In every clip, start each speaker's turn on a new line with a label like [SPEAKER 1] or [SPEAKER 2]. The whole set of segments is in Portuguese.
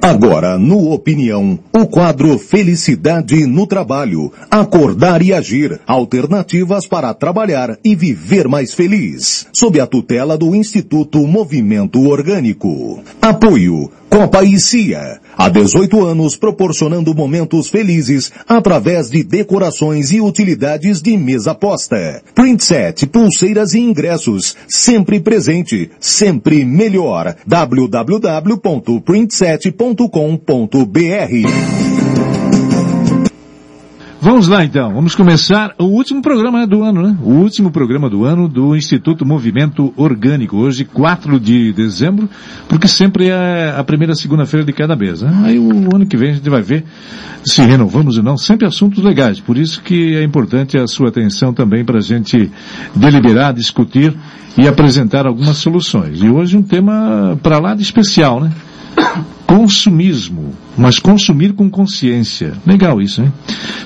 [SPEAKER 1] Agora, no Opinião, o quadro Felicidade no Trabalho. Acordar e agir. Alternativas para trabalhar e viver mais feliz. Sob a tutela do Instituto Movimento Orgânico. Apoio. Copa e Cia. Há 18 anos proporcionando momentos felizes através de decorações e utilidades de mesa posta. Printset, pulseiras e ingressos. Sempre presente, sempre melhor. www.printset.com.br
[SPEAKER 2] Vamos lá então, vamos começar o último programa do ano, né? O último programa do ano do Instituto Movimento Orgânico, hoje 4 de dezembro, porque sempre é a primeira segunda-feira de cada mês, né? Aí o ano que vem a gente vai ver se renovamos ou não, sempre assuntos legais, por isso que é importante a sua atenção também para a gente deliberar, discutir e apresentar algumas soluções. E hoje um tema para lá de especial, né? Consumismo, mas consumir com consciência. Legal isso, hein?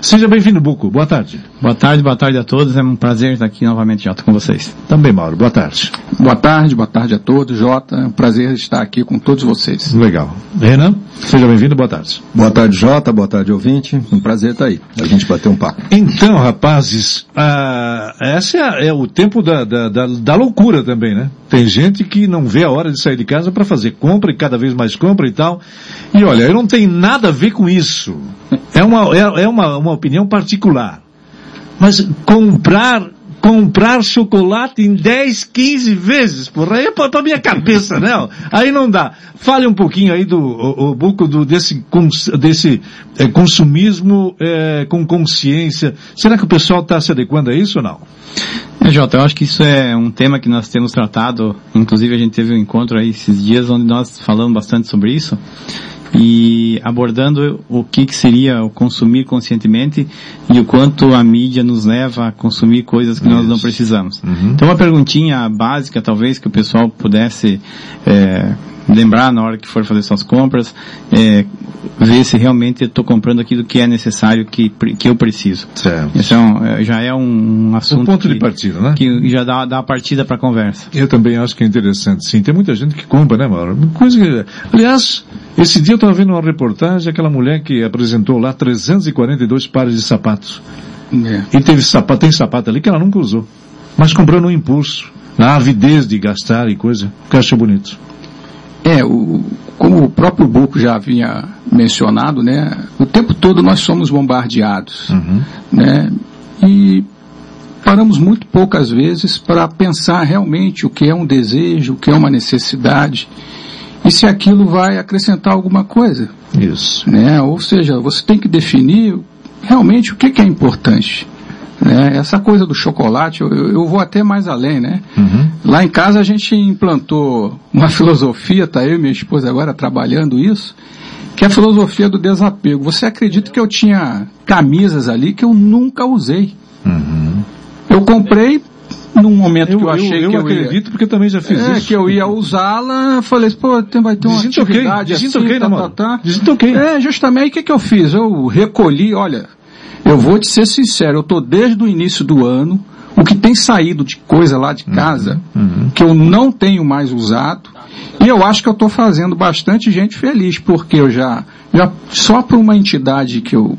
[SPEAKER 2] Seja bem-vindo, Buco. Boa tarde.
[SPEAKER 3] Boa tarde, boa tarde a todos. É um prazer estar aqui novamente, Jota, com vocês.
[SPEAKER 2] Também, Mauro. Boa tarde.
[SPEAKER 4] Boa tarde, boa tarde a todos, Jota. É um prazer estar aqui com todos vocês.
[SPEAKER 2] Legal. Renan, seja bem-vindo. Boa tarde.
[SPEAKER 5] Boa tarde, Jota. Boa tarde, ouvinte. Um prazer estar aí. A gente bater um papo.
[SPEAKER 2] Então, rapazes, ah, esse é, é, o tempo da, da, da, da loucura também, né? Tem gente que não vê a hora de sair de casa para fazer compra e cada vez mais compra e tal. E olha, eu não tenho nada a ver com isso. É uma, é, é uma, uma opinião particular. Mas comprar, comprar chocolate em 10, 15 vezes, porra, aí é pra, minha cabeça, não. Aí não dá. Fale um pouquinho aí do, o, o Buco, do, desse, desse é, consumismo é, com consciência. Será que o pessoal está se adequando a isso ou não?
[SPEAKER 3] É, Jota, eu acho que isso é um tema que nós temos tratado, inclusive a gente teve um encontro aí esses dias onde nós falamos bastante sobre isso e abordando o que, que seria o consumir conscientemente e o quanto a mídia nos leva a consumir coisas que Isso. nós não precisamos. Uhum. Então uma perguntinha básica talvez que o pessoal pudesse é, lembrar na hora que for fazer suas compras, é, ver se realmente estou comprando aquilo que é necessário, que, que eu preciso. Certo. É, já é um assunto.
[SPEAKER 2] Um ponto que, de partida, né?
[SPEAKER 3] Que já dá, dá a partida para a conversa.
[SPEAKER 2] Eu também acho que é interessante, sim. Tem muita gente que compra, né, Mauro? Coisa que, aliás, esse dia eu estava vendo uma reportagem, aquela mulher que apresentou lá 342 pares de sapatos. É. E teve sapato, tem sapato ali que ela nunca usou. Mas comprou no impulso, na avidez de gastar e coisa, que achou bonito.
[SPEAKER 4] É, o, como o próprio Buco já havia mencionado, né, o tempo todo nós somos bombardeados, uhum. né, e paramos muito poucas vezes para pensar realmente o que é um desejo, o que é uma necessidade, e se aquilo vai acrescentar alguma coisa.
[SPEAKER 2] Isso.
[SPEAKER 4] Né, ou seja, você tem que definir realmente o que, que é importante. Né? Essa coisa do chocolate, eu, eu, vou até mais além, né? Uhum. Lá em casa a gente implantou uma filosofia, tá eu e minha esposa agora trabalhando isso, que é a filosofia do desapego. Você acredita que eu tinha camisas ali que eu nunca usei? Uhum. Eu comprei num momento eu, que eu achei
[SPEAKER 2] eu,
[SPEAKER 4] eu
[SPEAKER 2] que eu acredito ia, porque também já fiz
[SPEAKER 4] é,
[SPEAKER 2] isso.
[SPEAKER 4] que eu ia usá-la, falei, pô, tem, vai ter uma Desintoquei, atividade
[SPEAKER 2] desintoquei,
[SPEAKER 4] assim,
[SPEAKER 2] né, tá, tá, tá. Desintoquei.
[SPEAKER 4] É, justamente, o que que eu fiz? Eu recolhi, olha, eu vou te ser sincero, eu estou desde o início do ano, o que tem saído de coisa lá de casa, uhum, uhum. que eu não tenho mais usado, e eu acho que eu estou fazendo bastante gente feliz, porque eu já, já só por uma entidade que eu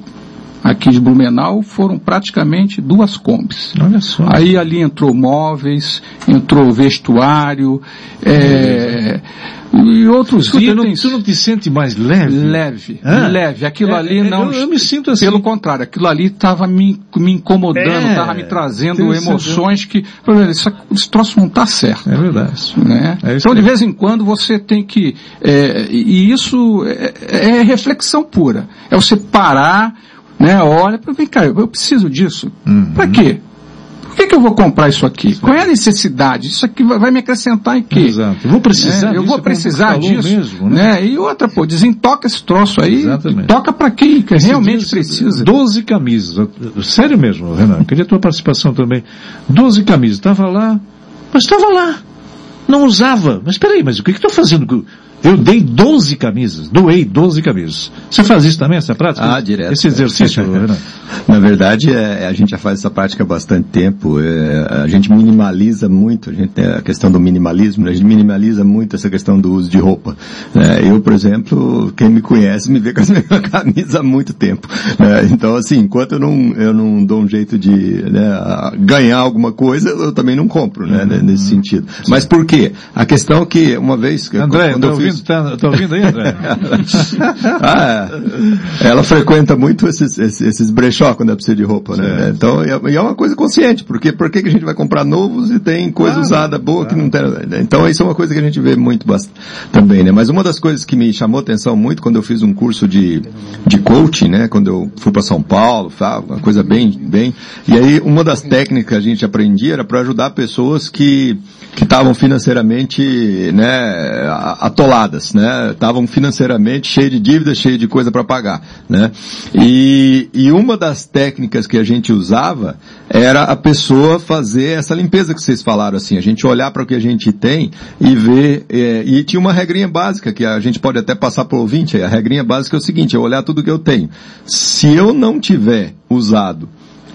[SPEAKER 4] aqui de Blumenau foram praticamente duas combis.
[SPEAKER 2] Olha só.
[SPEAKER 4] Aí ali entrou móveis, entrou vestuário, é, e outros Escuta, itens.
[SPEAKER 2] Não, tu não te sente mais leve?
[SPEAKER 4] Leve, leve. Aquilo é, ali é, não.
[SPEAKER 2] Eu, eu, me sinto assim.
[SPEAKER 4] Pelo contrário, aquilo ali estava me, me incomodando, estava é, me trazendo emoções que. Isso, esse troço não está certo.
[SPEAKER 2] É verdade.
[SPEAKER 4] Né? É então, de vez em quando, você tem que. E isso é, é, reflexão pura. É você parar, né? Olha, vem cá, eu preciso disso. Uhum. Para quê? Por que, que eu vou comprar isso aqui? Qual é a necessidade? Isso aqui vai, vai me acrescentar em quê?
[SPEAKER 2] Exato. Eu vou precisar
[SPEAKER 4] é, Eu vou precisar disso. Mesmo, né? né? E outra, pô, desentoca esse troço aí. Exatamente. Toca para quem que realmente precisa.
[SPEAKER 2] 12 camisas. Sério mesmo, Renan. Queria a tua participação também. 12 camisas. Estava lá, mas estava lá. Não usava. Mas peraí, mas o que estou fazendo Eu dei 12 camisas, doei 12 camisas. Você faz isso também, essa prática?
[SPEAKER 5] Ah, direto.
[SPEAKER 2] Esse exercício, Renan?
[SPEAKER 5] Na verdade, é, a gente já faz essa prática há bastante tempo. É, a gente minimaliza muito, a gente tem a questão do minimalismo, né? a gente minimaliza muito essa questão do uso de roupa. É, eu, por exemplo, quem me conhece me vê com a mesma camisa há muito tempo. né? então, assim, enquanto eu não, eu não dou um jeito de né, ganhar alguma coisa, eu também não compro, né,
[SPEAKER 2] Uhum.
[SPEAKER 5] nesse sentido. Mas por quê? A questão é que, uma vez...
[SPEAKER 2] André,
[SPEAKER 5] quando eu fiz-
[SPEAKER 2] ouvindo, tá, tá ouvindo
[SPEAKER 5] ah, é. Ela frequenta muito esses, esses, esses brechó quando ela precisa de roupa, né? Então, e é uma coisa consciente, porque por que a gente vai comprar novos e tem coisa usada boa que não tem? Então, isso é uma coisa que a gente vê muito bastante também, né? Mas uma das coisas que me chamou atenção muito quando eu fiz um curso de, de coaching, né? Quando eu fui para São Paulo, uma coisa bem, bem, e aí uma das técnicas que a gente aprendia era para ajudar pessoas que que estavam financeiramente, né, atoladas, né, estavam financeiramente cheias de dívidas, cheias de coisa para pagar, né, e, e uma das técnicas que a gente usava era a pessoa fazer essa limpeza que vocês falaram, assim, a gente olhar para o que a gente tem e ver, é, e tinha uma regrinha básica que a gente pode até passar para o ouvinte, a regrinha básica é o seguinte, é olhar tudo que eu tenho. Se eu não tiver usado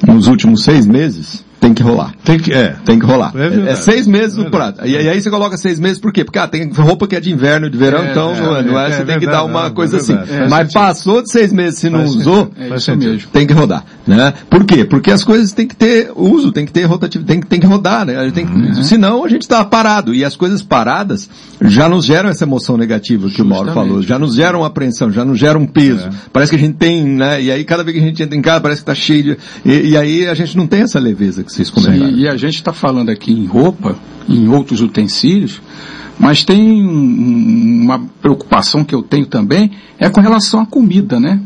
[SPEAKER 5] nos últimos seis meses, tem que rolar.
[SPEAKER 2] Tem que, é.
[SPEAKER 5] Tem que rolar.
[SPEAKER 2] É
[SPEAKER 5] É, é seis meses
[SPEAKER 2] É
[SPEAKER 5] no prato. E, aí- aí você coloca seis meses por quê? Porque ah, tem roupa que é de inverno e de verão,
[SPEAKER 4] É,
[SPEAKER 5] então
[SPEAKER 4] é,
[SPEAKER 5] não é, não é,
[SPEAKER 2] é
[SPEAKER 5] você tem que
[SPEAKER 2] verdade,
[SPEAKER 5] dar uma
[SPEAKER 2] não,
[SPEAKER 5] coisa
[SPEAKER 2] é
[SPEAKER 5] assim. Mas
[SPEAKER 2] sentido.
[SPEAKER 5] passou de seis meses se não
[SPEAKER 2] Faz
[SPEAKER 5] usou,
[SPEAKER 2] sentido.
[SPEAKER 4] É
[SPEAKER 2] Faz
[SPEAKER 4] isso
[SPEAKER 2] sentido.
[SPEAKER 4] mesmo.
[SPEAKER 5] tem que rodar, né? Por quê? Porque as coisas têm que ter uso, tem que ter rotatividade, tem, que- tem que rodar, né? A gente tem que-
[SPEAKER 2] Uhum.
[SPEAKER 5] Senão a gente está parado. E as coisas paradas já nos geram essa emoção negativa que o Mauro
[SPEAKER 4] Justamente.
[SPEAKER 5] falou, já nos geram apreensão, já nos geram um peso.
[SPEAKER 2] É.
[SPEAKER 5] Parece que a gente tem, né? E aí cada vez que a gente entra em casa parece que está cheio de... E, e aí a gente não tem essa leveza que vocês comentaram.
[SPEAKER 4] E, e a gente está falando aqui em roupa, em outros utensílios, mas tem um- uma preocupação que eu tenho também, é com relação à comida, né?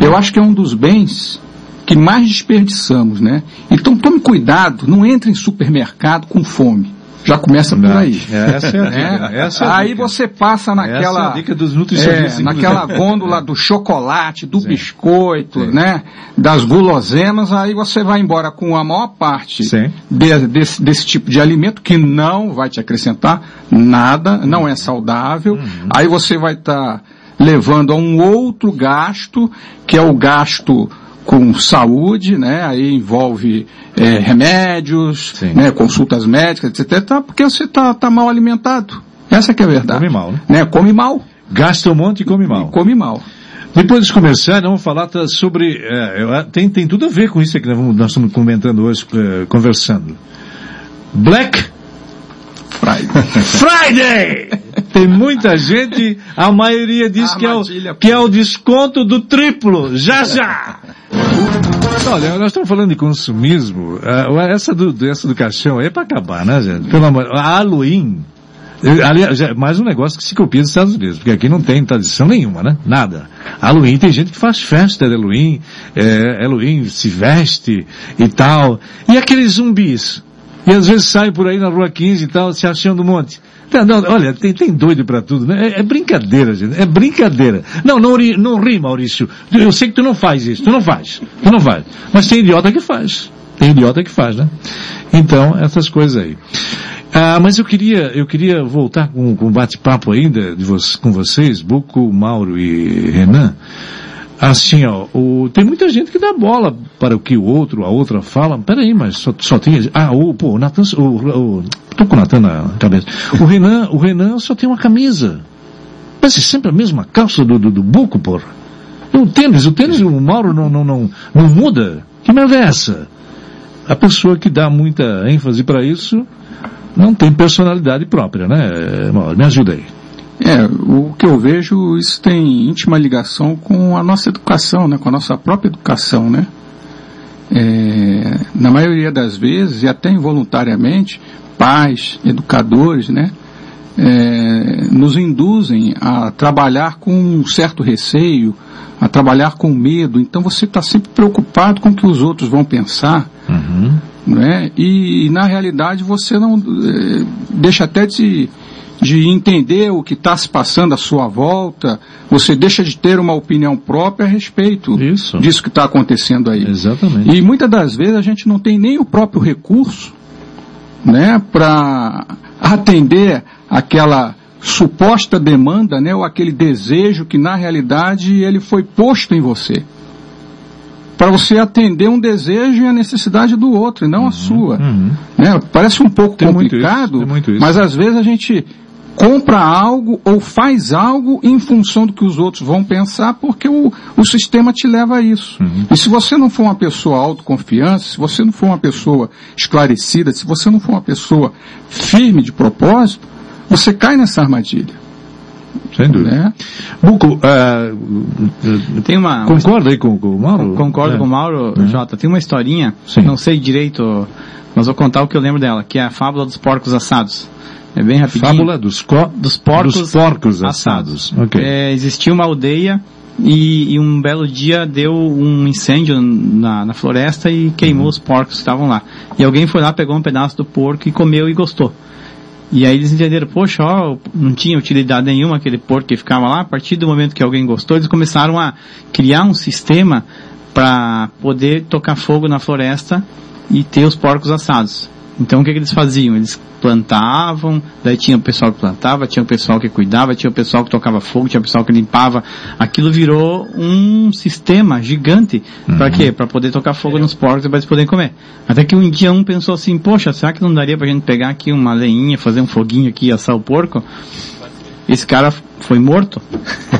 [SPEAKER 4] Eu acho que é um dos bens que mais desperdiçamos, né? Então tome cuidado, não entre em supermercado com fome. Já começa por aí.
[SPEAKER 2] Essa é a
[SPEAKER 4] né?
[SPEAKER 2] dica. Essa é a
[SPEAKER 4] aí
[SPEAKER 2] dica.
[SPEAKER 4] você passa naquela
[SPEAKER 2] é dica dos nutricionistas.
[SPEAKER 4] é, naquela gôndola do chocolate, do biscoito, né? Das guloseimas, aí você vai embora com a maior parte de- desse, desse tipo de alimento que não vai te acrescentar nada, não é saudável.
[SPEAKER 2] Uhum.
[SPEAKER 4] Aí você vai estar levando a um outro gasto, que é o gasto com saúde, né? Aí envolve é, remédios,
[SPEAKER 2] Sim.
[SPEAKER 4] né? consultas médicas, etc. Tá, porque você está tá mal alimentado. Essa que é a verdade.
[SPEAKER 2] Come mal, né?
[SPEAKER 4] né? Come mal.
[SPEAKER 2] Gasta um monte e come mal.
[SPEAKER 4] E come mal.
[SPEAKER 2] Depois comerciais, nós vamos falar sobre. é, tem, tem tudo a ver com isso que nós, vamos, nós estamos comentando hoje, é, conversando. Black Friday! Tem muita gente, a maioria diz que é, o, que é o desconto do triplo. Já já! Olha, nós estamos falando de consumismo. ah, essa, do, essa do caixão aí é para acabar, né, gente? Pelo amor. A Halloween. Aliás, mais um negócio que se copia dos Estados Unidos, porque aqui não tem tradição nenhuma, né? Nada. Halloween tem gente que faz festa de Halloween, é, Halloween se veste e tal. E aqueles zumbis? E às vezes saem por aí na rua 15 e tal, se achando um monte. Não, não, olha, tem, tem doido pra tudo, né? É, é brincadeira, gente. É brincadeira. Não, não ri, não ri, Maurício. Eu sei que tu não faz isso. Tu não faz. Tu não faz. Mas tem idiota que faz. Tem idiota que faz, né? Então, essas coisas aí. Ah, mas eu queria, eu queria voltar com, um bate-papo ainda de com vocês, Buco, Mauro e Renan. Assim, ó, o, tem muita gente que dá bola para o que o outro, a outra fala. Peraí, mas só, só tem, ah, o, pô, o o, o, tô com o Natan na cabeça. O Renan, o Renan só tem uma camisa. É sempre a mesma calça do, do, do Buco, porra. E o tênis, o tênis, o Mauro não, não, não, não muda. Que merda é essa? A pessoa que dá muita ênfase para isso não tem personalidade própria, né, Mauro? Me ajuda aí.
[SPEAKER 4] É, o que eu vejo, isso tem íntima ligação com a nossa educação, né? Com a nossa própria educação, né? É, na maioria das vezes, e até involuntariamente, pais, educadores, né? É, nos induzem a trabalhar com um certo receio, a trabalhar com medo. Então você está sempre preocupado com o que os outros vão pensar,
[SPEAKER 2] Uhum.
[SPEAKER 4] não é? E, na realidade você não eh, deixa até de, de entender o que está se passando à sua volta, você deixa de ter uma opinião própria a respeito
[SPEAKER 2] Isso.
[SPEAKER 4] disso que está acontecendo aí.
[SPEAKER 2] Exatamente.
[SPEAKER 4] E muitas das vezes a gente não tem nem o próprio recurso, né, para atender aquela suposta demanda, né, ou aquele desejo que na realidade ele foi posto em você. Para você atender um desejo e a necessidade do outro, e não
[SPEAKER 2] Uhum,
[SPEAKER 4] a sua. Né? Parece um pouco
[SPEAKER 2] Tem muito
[SPEAKER 4] complicado,
[SPEAKER 2] isso, tem muito isso.
[SPEAKER 4] mas às vezes a gente compra algo ou faz algo em função do que os outros vão pensar, porque o, o sistema te leva a isso.
[SPEAKER 2] Uhum.
[SPEAKER 4] E se você não for uma pessoa autoconfiante, se você não for uma pessoa esclarecida, se você não for uma pessoa firme de propósito, você cai nessa armadilha.
[SPEAKER 2] Sem dúvida.
[SPEAKER 4] Né?
[SPEAKER 2] Buco, ah,
[SPEAKER 3] Tem uma,
[SPEAKER 2] concorda aí com, com o Mauro?
[SPEAKER 3] Concordo
[SPEAKER 2] É.
[SPEAKER 3] com o Mauro, Jota. Tem uma historinha,
[SPEAKER 2] Sim.
[SPEAKER 3] não sei direito, mas vou contar o que eu lembro dela, que é a fábula dos porcos assados. É bem rapidinho.
[SPEAKER 2] Fábula dos, co...
[SPEAKER 3] dos porcos,
[SPEAKER 2] dos porcos assados. Ok.
[SPEAKER 3] É, existia uma aldeia e, e um belo dia deu um incêndio na, na floresta e queimou
[SPEAKER 2] Uhum.
[SPEAKER 3] os porcos que estavam lá. E alguém foi lá, pegou um pedaço do porco e comeu e gostou. E aí eles entenderam, poxa, ó, não tinha utilidade nenhuma aquele porco que ficava lá. A partir do momento que alguém gostou, eles começaram a criar um sistema para poder tocar fogo na floresta e ter os porcos assados. Então o que, que eles faziam? Eles plantavam, daí tinha o pessoal que plantava, tinha o pessoal que cuidava, tinha o pessoal que tocava fogo, tinha o pessoal que limpava. Aquilo virou um sistema gigante. Para quê? Para poder tocar fogo nos porcos e para eles poderem comer. Até que um dia um pensou assim, poxa, será que não daria pra gente pegar aqui uma leinha, fazer um foguinho aqui e assar o porco? Esse cara foi morto,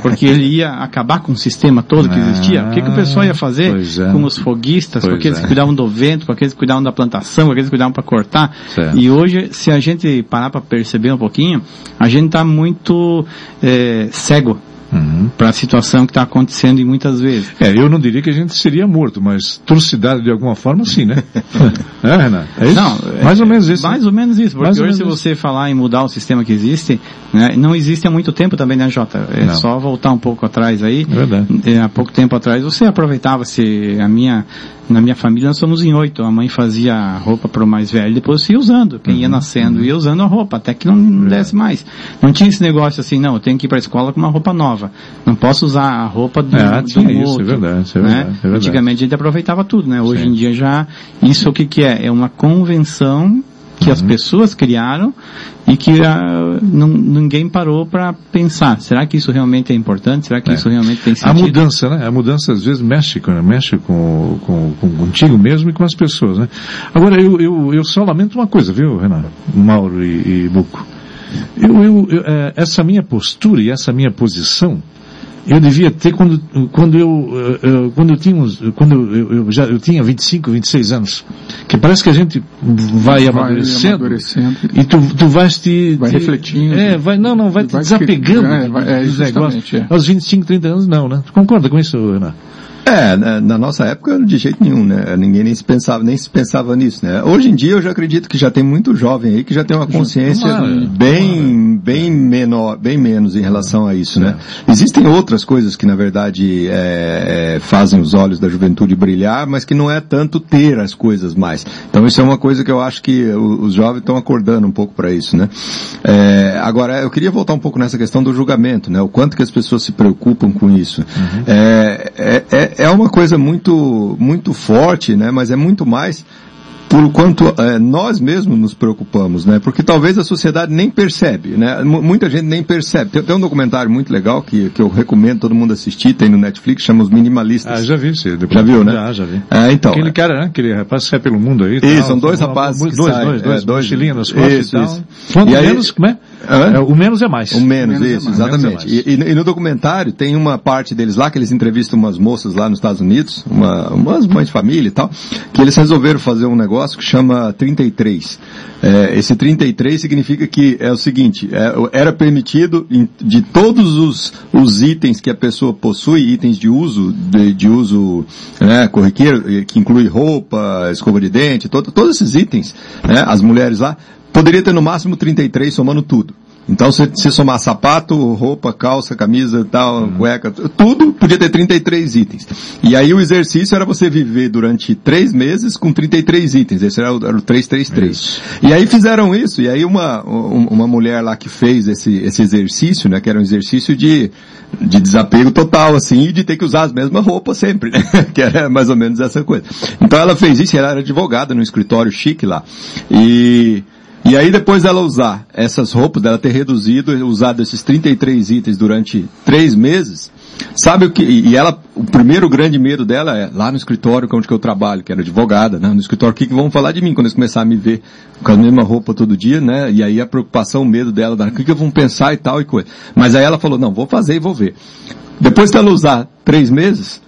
[SPEAKER 3] porque ele ia acabar com o sistema todo que existia. O que, que o pessoal ia fazer
[SPEAKER 2] é.
[SPEAKER 3] com os foguistas, com
[SPEAKER 2] Pois
[SPEAKER 3] aqueles
[SPEAKER 2] é.
[SPEAKER 3] que cuidavam do vento, com aqueles que cuidavam da plantação, com aqueles que cuidavam para cortar?
[SPEAKER 2] Certo.
[SPEAKER 3] E hoje, se a gente parar para perceber um pouquinho, a gente está muito eh, cego
[SPEAKER 2] Uhum.
[SPEAKER 3] para a situação que está acontecendo e muitas vezes.
[SPEAKER 2] É, eu não diria que a gente seria morto, mas trucidado de alguma forma sim, né? é, Renan? É isso?
[SPEAKER 3] Não, é-
[SPEAKER 2] mais ou menos isso.
[SPEAKER 3] Mais
[SPEAKER 2] né?
[SPEAKER 3] ou menos isso, porque
[SPEAKER 2] Mais
[SPEAKER 3] hoje se
[SPEAKER 2] menos
[SPEAKER 3] você falar em mudar o sistema que existe, né, não existe há muito tempo também, né, Jota? É
[SPEAKER 2] Não.
[SPEAKER 3] só voltar um pouco atrás aí.
[SPEAKER 2] É verdade.
[SPEAKER 3] É, há pouco tempo atrás você aproveitava se a minha na minha família nós somos em oito a mãe fazia roupa para o mais velho depois ia usando quem
[SPEAKER 2] Uhum.
[SPEAKER 3] ia nascendo ia usando a roupa até que não desse mais não tinha esse negócio assim não eu tenho que ir para a escola com uma roupa nova não posso usar a roupa do,
[SPEAKER 2] Ah,
[SPEAKER 3] do
[SPEAKER 2] tinha isso,
[SPEAKER 3] outro,
[SPEAKER 2] é verdade, isso é
[SPEAKER 3] né?
[SPEAKER 2] verdade, é verdade.
[SPEAKER 3] antigamente a gente aproveitava tudo né hoje
[SPEAKER 2] Sim.
[SPEAKER 3] em dia já isso o que que é é uma convenção que
[SPEAKER 2] Uhum.
[SPEAKER 3] as pessoas criaram e que ah, não, ninguém parou para pensar. Será que isso realmente é importante? Será que
[SPEAKER 2] É.
[SPEAKER 3] isso realmente tem
[SPEAKER 2] A
[SPEAKER 3] sentido?
[SPEAKER 2] mudança, né? A mudança às vezes mexe, com- mexe com, com, com contigo mesmo e com as pessoas, né? Agora, eu, eu, eu só lamento uma coisa, viu, Renan? Mauro e, e Buco. Eu, eu, eu, eh, essa minha postura e essa minha posição, eu devia ter quando, quando eu, eh, eh, quando eu tinha, uns- quando eu, eu já, eu tinha 25, 26 anos. Que parece que a gente vai amadurecendo.
[SPEAKER 4] amadurecendo.
[SPEAKER 2] E tu, tu vais te...
[SPEAKER 4] Vai
[SPEAKER 2] te-
[SPEAKER 4] refletindo.
[SPEAKER 2] É, vai, não, não, vai te
[SPEAKER 4] Vai
[SPEAKER 2] desapegando
[SPEAKER 4] cri- é, vai- é,
[SPEAKER 2] dos negócios.
[SPEAKER 4] é.
[SPEAKER 2] Aos 25, 30 anos não, né? Tu concorda com isso, Renan?
[SPEAKER 5] É, na, na nossa época de jeito nenhum, né? Ninguém nem se pensava, nem se pensava nisso, né? Hoje em dia eu já acredito que já tem muito jovem aí que já tem uma consciência
[SPEAKER 2] Tomara,
[SPEAKER 5] bem, bem menor, bem menos em relação a isso, né? Existem outras coisas que na verdade é, é, fazem os olhos da juventude brilhar, mas que não é tanto ter as coisas mais. Então isso é uma coisa que eu acho que os jovens estão acordando um pouco para isso, né? É, agora eu queria voltar um pouco nessa questão do julgamento, né? O quanto que as pessoas se preocupam com isso. É, é, é, é uma coisa muito, muito forte, né? Mas é muito mais por quanto é, nós mesmos nos preocupamos, né? Porque talvez a sociedade nem percebe, né? M- muita gente nem percebe. Tem, tem um documentário muito legal que, que eu recomendo todo mundo assistir, tem no Netflix, chama Os Minimalistas.
[SPEAKER 2] Ah, já vi isso.
[SPEAKER 5] Já viu, né?
[SPEAKER 2] Já, já vi.
[SPEAKER 5] É, então.
[SPEAKER 2] Aquele cara, né? Aquele rapaz que sai pelo mundo aí.
[SPEAKER 5] Isso,
[SPEAKER 2] tal,
[SPEAKER 5] são dois rapazes
[SPEAKER 2] Dois,
[SPEAKER 5] que
[SPEAKER 2] dois,
[SPEAKER 5] saem,
[SPEAKER 2] dois, dois,
[SPEAKER 5] é, dois-
[SPEAKER 2] mochilinha nas costas
[SPEAKER 5] Isso,
[SPEAKER 2] e tal.
[SPEAKER 5] isso.
[SPEAKER 2] Quanto
[SPEAKER 5] E aí-
[SPEAKER 2] menos, como é?
[SPEAKER 5] Hã?
[SPEAKER 2] É, O menos é mais.
[SPEAKER 5] O menos,
[SPEAKER 4] Menos é
[SPEAKER 5] isso,
[SPEAKER 4] mais.
[SPEAKER 5] exatamente.
[SPEAKER 2] Menos é
[SPEAKER 5] E, e- no documentário tem uma parte deles lá que eles entrevistam umas moças lá nos Estados Unidos, uma, umas mães de família e tal, que eles resolveram fazer um negócio que chama 33. É, esse 33 significa que é o seguinte, é, era permitido de todos os, os itens que a pessoa possui, itens de uso, de, de uso né, corriqueiro, que inclui roupa, escova de dente, todo- todos esses itens, né, as mulheres lá, poderia ter no máximo 33 somando tudo. Então, se, se somar sapato, roupa, calça, camisa, tal, cueca, tudo podia ter 33 itens. E aí o exercício era você viver durante três meses com 33 itens. Esse era o, era o 333. E aí fizeram isso. E aí uma, um- uma mulher lá que fez esse, esse exercício, né, que era um exercício de, de desapego total, assim, e de ter que usar as mesmas roupas sempre, né? que era mais ou menos essa coisa. Então ela fez isso, e ela era advogada no escritório chique lá. E, E aí depois dela usar essas roupas, dela ter reduzido, usado esses 33 itens durante três meses, sabe o que, e ela, o primeiro grande medo dela é, lá no escritório, é onde que eu trabalho, que era advogada, né? No escritório, o que, que vão falar de mim quando eles começarem a me ver com a mesma roupa todo dia, né? E aí a preocupação, o medo dela, o que, que vão pensar e tal e coisa. Mas aí ela falou, não, vou fazer e vou ver. Depois que ela usar três meses,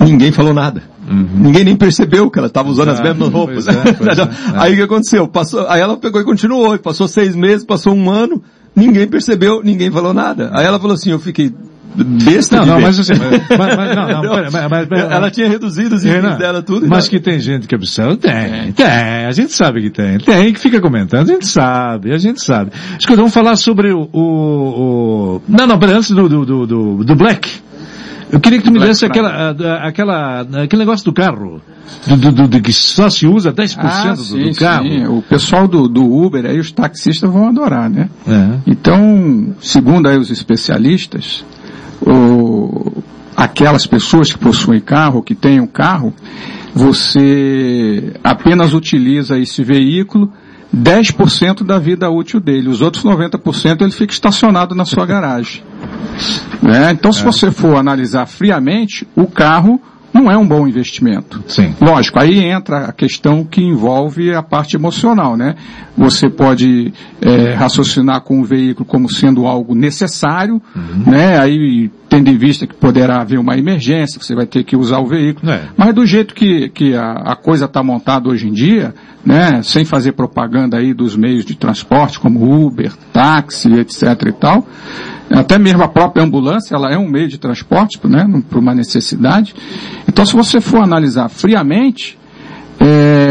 [SPEAKER 5] ninguém falou nada. Uhum. Ninguém nem percebeu que ela estava usando as mesmas roupas. É, é, aí o que aconteceu? Passou, aí ela pegou e continuou. Passou seis meses, passou um ano, ninguém percebeu, ninguém falou nada. Aí ela falou assim, eu fiquei besta
[SPEAKER 2] não,
[SPEAKER 5] não,
[SPEAKER 2] mas, assim, mas, mas, não, não, pera, mas, mas,
[SPEAKER 5] ela tinha reduzido os itens dela tudo.
[SPEAKER 2] Mas que tem gente que observa, tem, tem, a gente sabe que tem, tem que fica comentando, a gente sabe, a gente sabe. Escuta, vamos falar sobre o, o, o... não, não, pera, antes do, do, do, do Black. Eu queria que tu me desse aquela, aquela, aquele negócio do carro, do, do, do, que só se usa 10% ah, do, sim, do carro. Sim.
[SPEAKER 4] O pessoal do, do Uber aí, os taxistas vão adorar, né? É. Então, segundo aí os especialistas, o, aquelas pessoas que possuem carro, que têm um carro, você apenas utiliza esse veículo 10% da vida útil dele. Os outros 90% ele fica estacionado na sua garagem. Né? Então, se é. você for analisar friamente, o carro não é um bom investimento.
[SPEAKER 2] Sim.
[SPEAKER 4] Lógico, aí entra a questão que envolve a parte emocional, né? Você pode é, raciocinar com o veículo como sendo algo necessário, uhum. né? Aí tendo em vista que poderá haver uma emergência, que você vai ter que usar o veículo. É. Mas do jeito que, que a, a coisa está montada hoje em dia, né? Sem fazer propaganda aí dos meios de transporte como Uber, táxi, etc e tal, até mesmo a própria ambulância, ela é um meio de transporte, né, por uma necessidade. Então, se você for analisar friamente, é,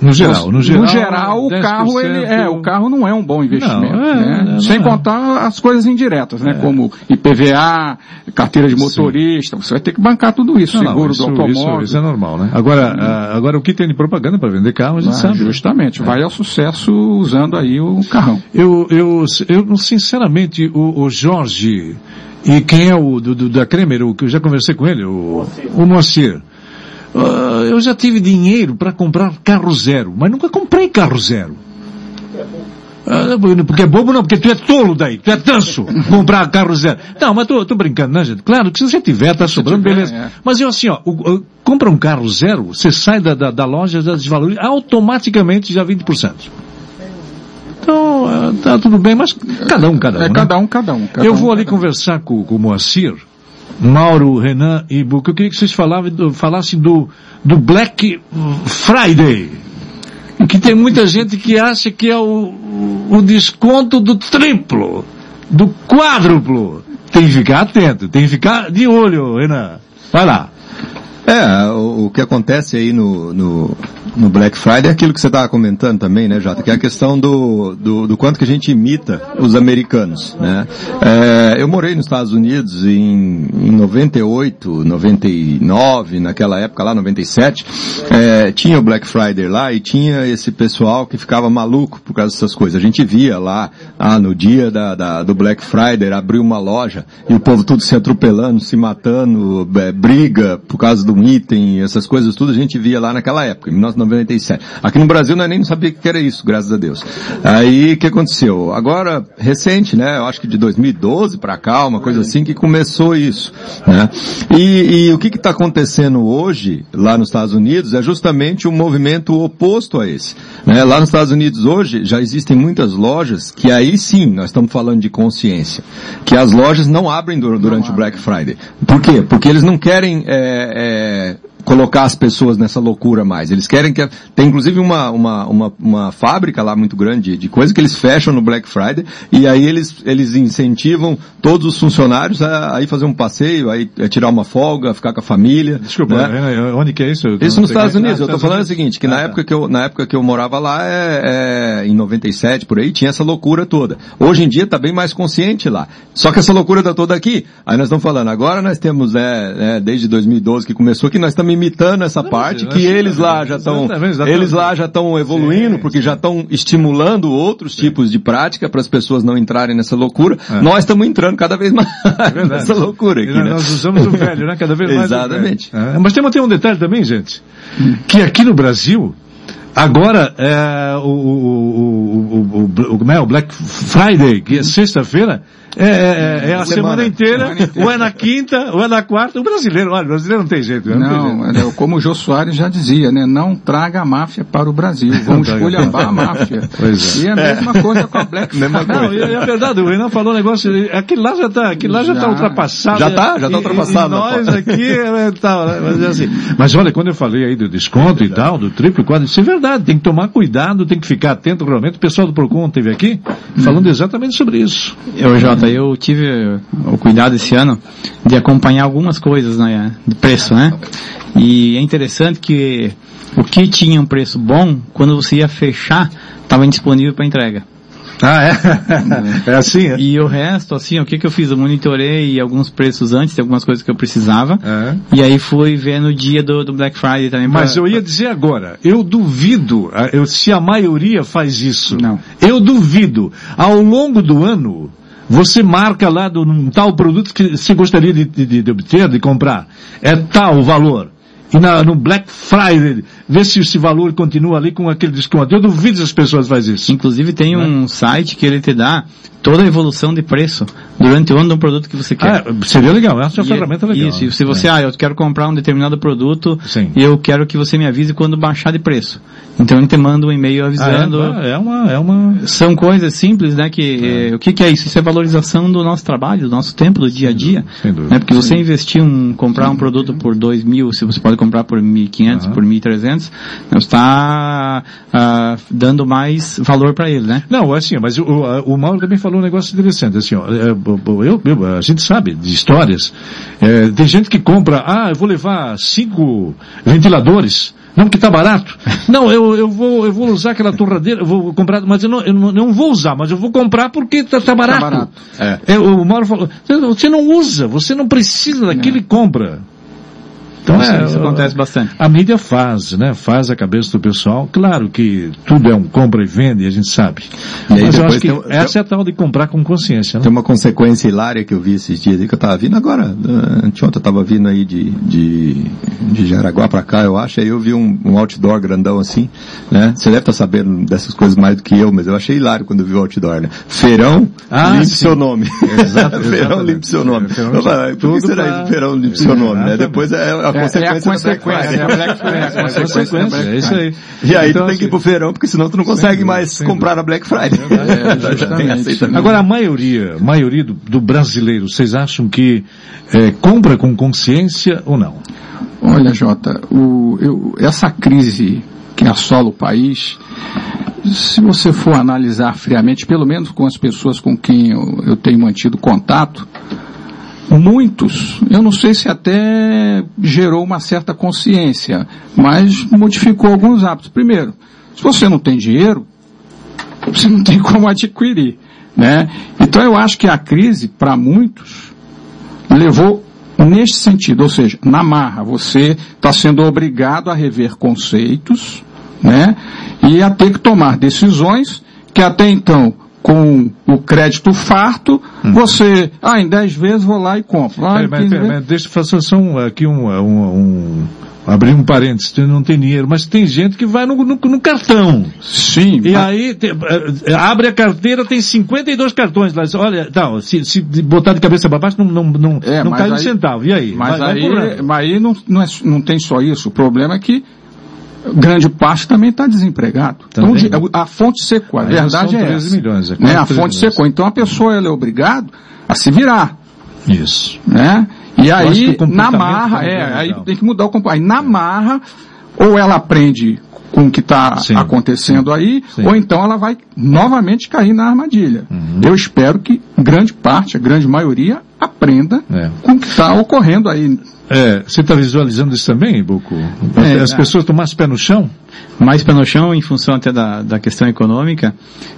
[SPEAKER 2] no geral, no geral,
[SPEAKER 4] no geral o carro ele é, o carro não é um bom investimento, não, é, né? Sem é. contar as coisas indiretas, né? É. Como IPVA, carteira de motorista, Sim. você vai ter que bancar tudo isso, não, seguro não, isso, do automóvel.
[SPEAKER 2] Isso, isso, é normal, né? Agora, uh, agora o que tem de propaganda para vender carro, a gente ah, sabe.
[SPEAKER 4] Justamente, vai ao sucesso usando aí o carrão.
[SPEAKER 2] Eu, eu, eu sinceramente, o, o Jorge e quem é o do, do, da Kremer, o que eu já conversei com ele, o, o Moacir. Uh, eu já tive dinheiro para comprar carro zero, mas nunca comprei carro zero. Uh, porque é bobo não, porque tu é tolo daí, tu é tanso, comprar carro zero. Não, mas tô, tô brincando, né, gente? Claro que se você tiver, tá sobrando, tiver, beleza. É. Mas eu assim, ó, o, o, compra um carro zero, você sai da, da, da loja, já desvaloriza, automaticamente já 20%. Então, uh, tá tudo bem, mas cada um, cada um. É
[SPEAKER 4] né? cada um, cada um. Cada
[SPEAKER 2] eu
[SPEAKER 4] um,
[SPEAKER 2] vou ali conversar com, com o Moacir, Mauro, Renan e Buco, eu queria que vocês falassem, falassem do, do Black Friday. Que tem muita gente que acha que é o, o desconto do triplo, do quádruplo. Tem que ficar atento, tem que ficar de olho, Renan. Vai lá.
[SPEAKER 5] É, o, o que acontece aí no, no, no, Black Friday é aquilo que você estava comentando também, né, Jota? Que é a questão do, do, do quanto que a gente imita os americanos, né? É, eu morei nos Estados Unidos em, em 98, 99, naquela época lá, 97, é, tinha o Black Friday lá e tinha esse pessoal que ficava maluco por causa dessas coisas. A gente via lá, ah, no dia da, da do Black Friday, abriu uma loja e o povo tudo se atropelando, se matando, é, briga por causa do um item, essas coisas tudo a gente via lá naquela época, em 1997. Aqui no Brasil nós nem sabia que era isso, graças a Deus. Aí o que aconteceu? Agora, recente, né, eu acho que de 2012 para cá, uma coisa assim, que começou isso, né? E, e o que está acontecendo hoje, lá nos Estados Unidos, é justamente um movimento oposto a esse. Né? Lá nos Estados Unidos hoje, já existem muitas lojas que aí sim, nós estamos falando de consciência, que as lojas não abrem durante o Black Friday. Por quê? Porque eles não querem é, é, colocar as pessoas nessa loucura mais. Eles querem que, tem inclusive uma, uma, uma, uma fábrica lá muito grande de coisa que eles fecham no Black Friday e aí eles, eles incentivam todos os funcionários a, a ir fazer um passeio, a, ir, a tirar uma folga, a ficar com a família.
[SPEAKER 2] Desculpa, né? onde que é isso?
[SPEAKER 5] Isso nos Estados Unidos. Eu estou falando o seguinte, que ah, na tá. época que eu, na época que eu morava lá, é, é, em 97 por aí, tinha essa loucura toda. Hoje em dia está bem mais consciente lá. Só que essa loucura está toda aqui. Aí nós estamos falando, agora nós temos, é, é desde 2012 que começou, que nós estamos imitando essa não, parte que eles lá já estão, eles lá já estão evoluindo, sim, porque sim. já estão estimulando outros sim. tipos de prática para as pessoas não entrarem nessa loucura. É. Nós estamos entrando cada vez mais é nessa loucura aqui, né?
[SPEAKER 2] Nós usamos o velho, né? Cada vez mais
[SPEAKER 5] Exatamente.
[SPEAKER 2] É. Mas tem, tem um detalhe também, gente, que aqui no Brasil, Agora, é, o, o, o, o, como é, o Black Friday, que é sexta-feira, é, é, é a semana, semana inteira, semana inteira, ou é na quinta, ou é na quarta. O brasileiro, olha, o brasileiro não tem jeito.
[SPEAKER 4] Não, não tem jeito. como o Jô Soares já dizia, né? Não traga a máfia para o Brasil. Vamos esculhambar a máfia. Pois é. E a mesma coisa com a Black Friday.
[SPEAKER 2] Não, e é verdade, o Renan falou um negócio, aquele lá já está, lá já está ultrapassado.
[SPEAKER 5] Já está? Já está ultrapassado.
[SPEAKER 2] E, e nós aqui, é, tá, né, mas, é assim. mas olha, quando eu falei aí do desconto e tal, do triplo, quadro, isso é verdade, tem que tomar cuidado, tem que ficar atento realmente. O pessoal do Procon teve aqui falando exatamente sobre isso.
[SPEAKER 3] Eu, Jota, eu tive o cuidado esse ano de acompanhar algumas coisas né, de preço, né? E é interessante que o que tinha um preço bom, quando você ia fechar, estava indisponível para entrega.
[SPEAKER 2] Ah, é? é assim, é?
[SPEAKER 3] E o resto, assim, o que que eu fiz? Eu monitorei alguns preços antes, de algumas coisas que eu precisava, é. e aí fui ver no dia do, do Black Friday também.
[SPEAKER 2] Mas pra... eu ia dizer agora, eu duvido, eu, se a maioria faz isso. Não. Eu duvido. Ao longo do ano, você marca lá do um tal produto que você gostaria de, de, de obter, de comprar. É tal o valor. E na, no Black Friday, ver se esse valor continua ali com aquele desconto. Eu duvido se as pessoas fazem isso.
[SPEAKER 3] Inclusive tem né? um site que ele te dá toda a evolução de preço durante o ano do produto que você quer.
[SPEAKER 2] Ah, seria legal, essa é uma ferramenta legal.
[SPEAKER 3] Isso, se você, é. ah, eu quero comprar um determinado produto, Sim. eu quero que você me avise quando baixar de preço. Então ele te manda um e-mail avisando.
[SPEAKER 2] Ah, é, é, uma, é uma...
[SPEAKER 3] São coisas simples, né, que, é. o que, que é isso? Isso é valorização do nosso trabalho, do nosso tempo, do dia a dia. Sem dúvida. Né, porque Sim. você investir um, comprar um produto por dois mil, se você pode comprar por 1.500, uhum. por 1.300, você está uh, dando mais valor para ele, né?
[SPEAKER 2] Não, assim, mas o, o Mauro também falou um negócio interessante, assim, ó, é, eu, eu, a gente sabe de histórias, é, tem gente que compra, ah, eu vou levar cinco ventiladores, não porque está barato. Não, eu, eu, vou, eu vou usar aquela torradeira, eu vou comprar, mas eu não, eu não vou usar, mas eu vou comprar porque está tá barato. Tá barato. É. É, o Mauro falou, você não usa, você não precisa daquilo e compra.
[SPEAKER 3] Então, é, isso acontece bastante.
[SPEAKER 2] A mídia faz, né? Faz a cabeça do pessoal. Claro que tudo é um compra e venda, a gente sabe. E Mas eu acho que tem, essa é a tal de comprar com consciência, né?
[SPEAKER 5] Tem uma consequência hilária que eu vi esses dias aí, que eu estava vindo agora, anteontem eu estava vindo aí de, de, de Jaraguá para cá, eu acho, aí eu vi um, um outdoor grandão assim, né? Você deve estar tá sabendo dessas coisas mais do que eu, mas eu achei hilário quando eu vi o outdoor, né? Feirão, ah, limpe sim. seu nome. Exato, feirão, limpe seu nome. Feirão, eu falei, por que será pra... isso, feirão, limpe seu nome, né? Depois é a consequência. É, é a consequência, é a Black Friday. É a consequência, é isso aí. E aí então, tu tem que ir pro feirão, porque senão tu não consegue mais comprar a Black Friday.
[SPEAKER 2] É, Agora, a maioria, maioria do, do brasileiro, vocês acham que é, compra com consciência ou não?
[SPEAKER 4] Olha, Jota, o, eu, essa crise que assola o país, se você for analisar friamente, pelo menos com as pessoas com quem eu, eu tenho mantido contato, muitos, eu não sei se até gerou uma certa consciência, mas modificou alguns hábitos. Primeiro, se você não tem dinheiro, você não tem como adquirir, né? Então eu acho que a crise, para muitos, levou neste sentido, ou seja, na marra, você está sendo obrigado a rever conceitos, né? E a ter que tomar decisões que até então com o crédito farto, hum. você, ah, em 10 vezes vou lá e compro. Ah,
[SPEAKER 2] é, mas, mas, deixa eu fazer só um, aqui um, um, um abrir um parênteses, não tem dinheiro, mas tem gente que vai no, no, no cartão.
[SPEAKER 4] Sim.
[SPEAKER 2] E mas... aí te, eh, abre a carteira, tem 52 cartões lá. Olha, tá, se, se botar de cabeça para baixo, não, não, não, é, não cai aí, um centavo. E aí?
[SPEAKER 4] Mas vai, aí, vai mas aí não, não, é, não tem só isso. O problema é que grande parte também está desempregado. Então, a fonte secou. A Aí verdade é essa. Milhões, é né? A fonte milhões. secou. Então a pessoa ela é obrigada a se virar.
[SPEAKER 2] Isso.
[SPEAKER 4] Né? E Eu aí, na marra, é, aí tem que mudar o comportamento. Aí na marra, ou ela aprende com o que está acontecendo aí, Sim. ou então ela vai novamente cair na armadilha. Uhum. Eu espero que grande parte, a grande maioria, aprenda é. com o que está ocorrendo aí
[SPEAKER 2] é, você está visualizando isso também, Buco? É, As pessoas estão mais pé no chão?
[SPEAKER 3] Mais pé no chão em função até da, da questão econômica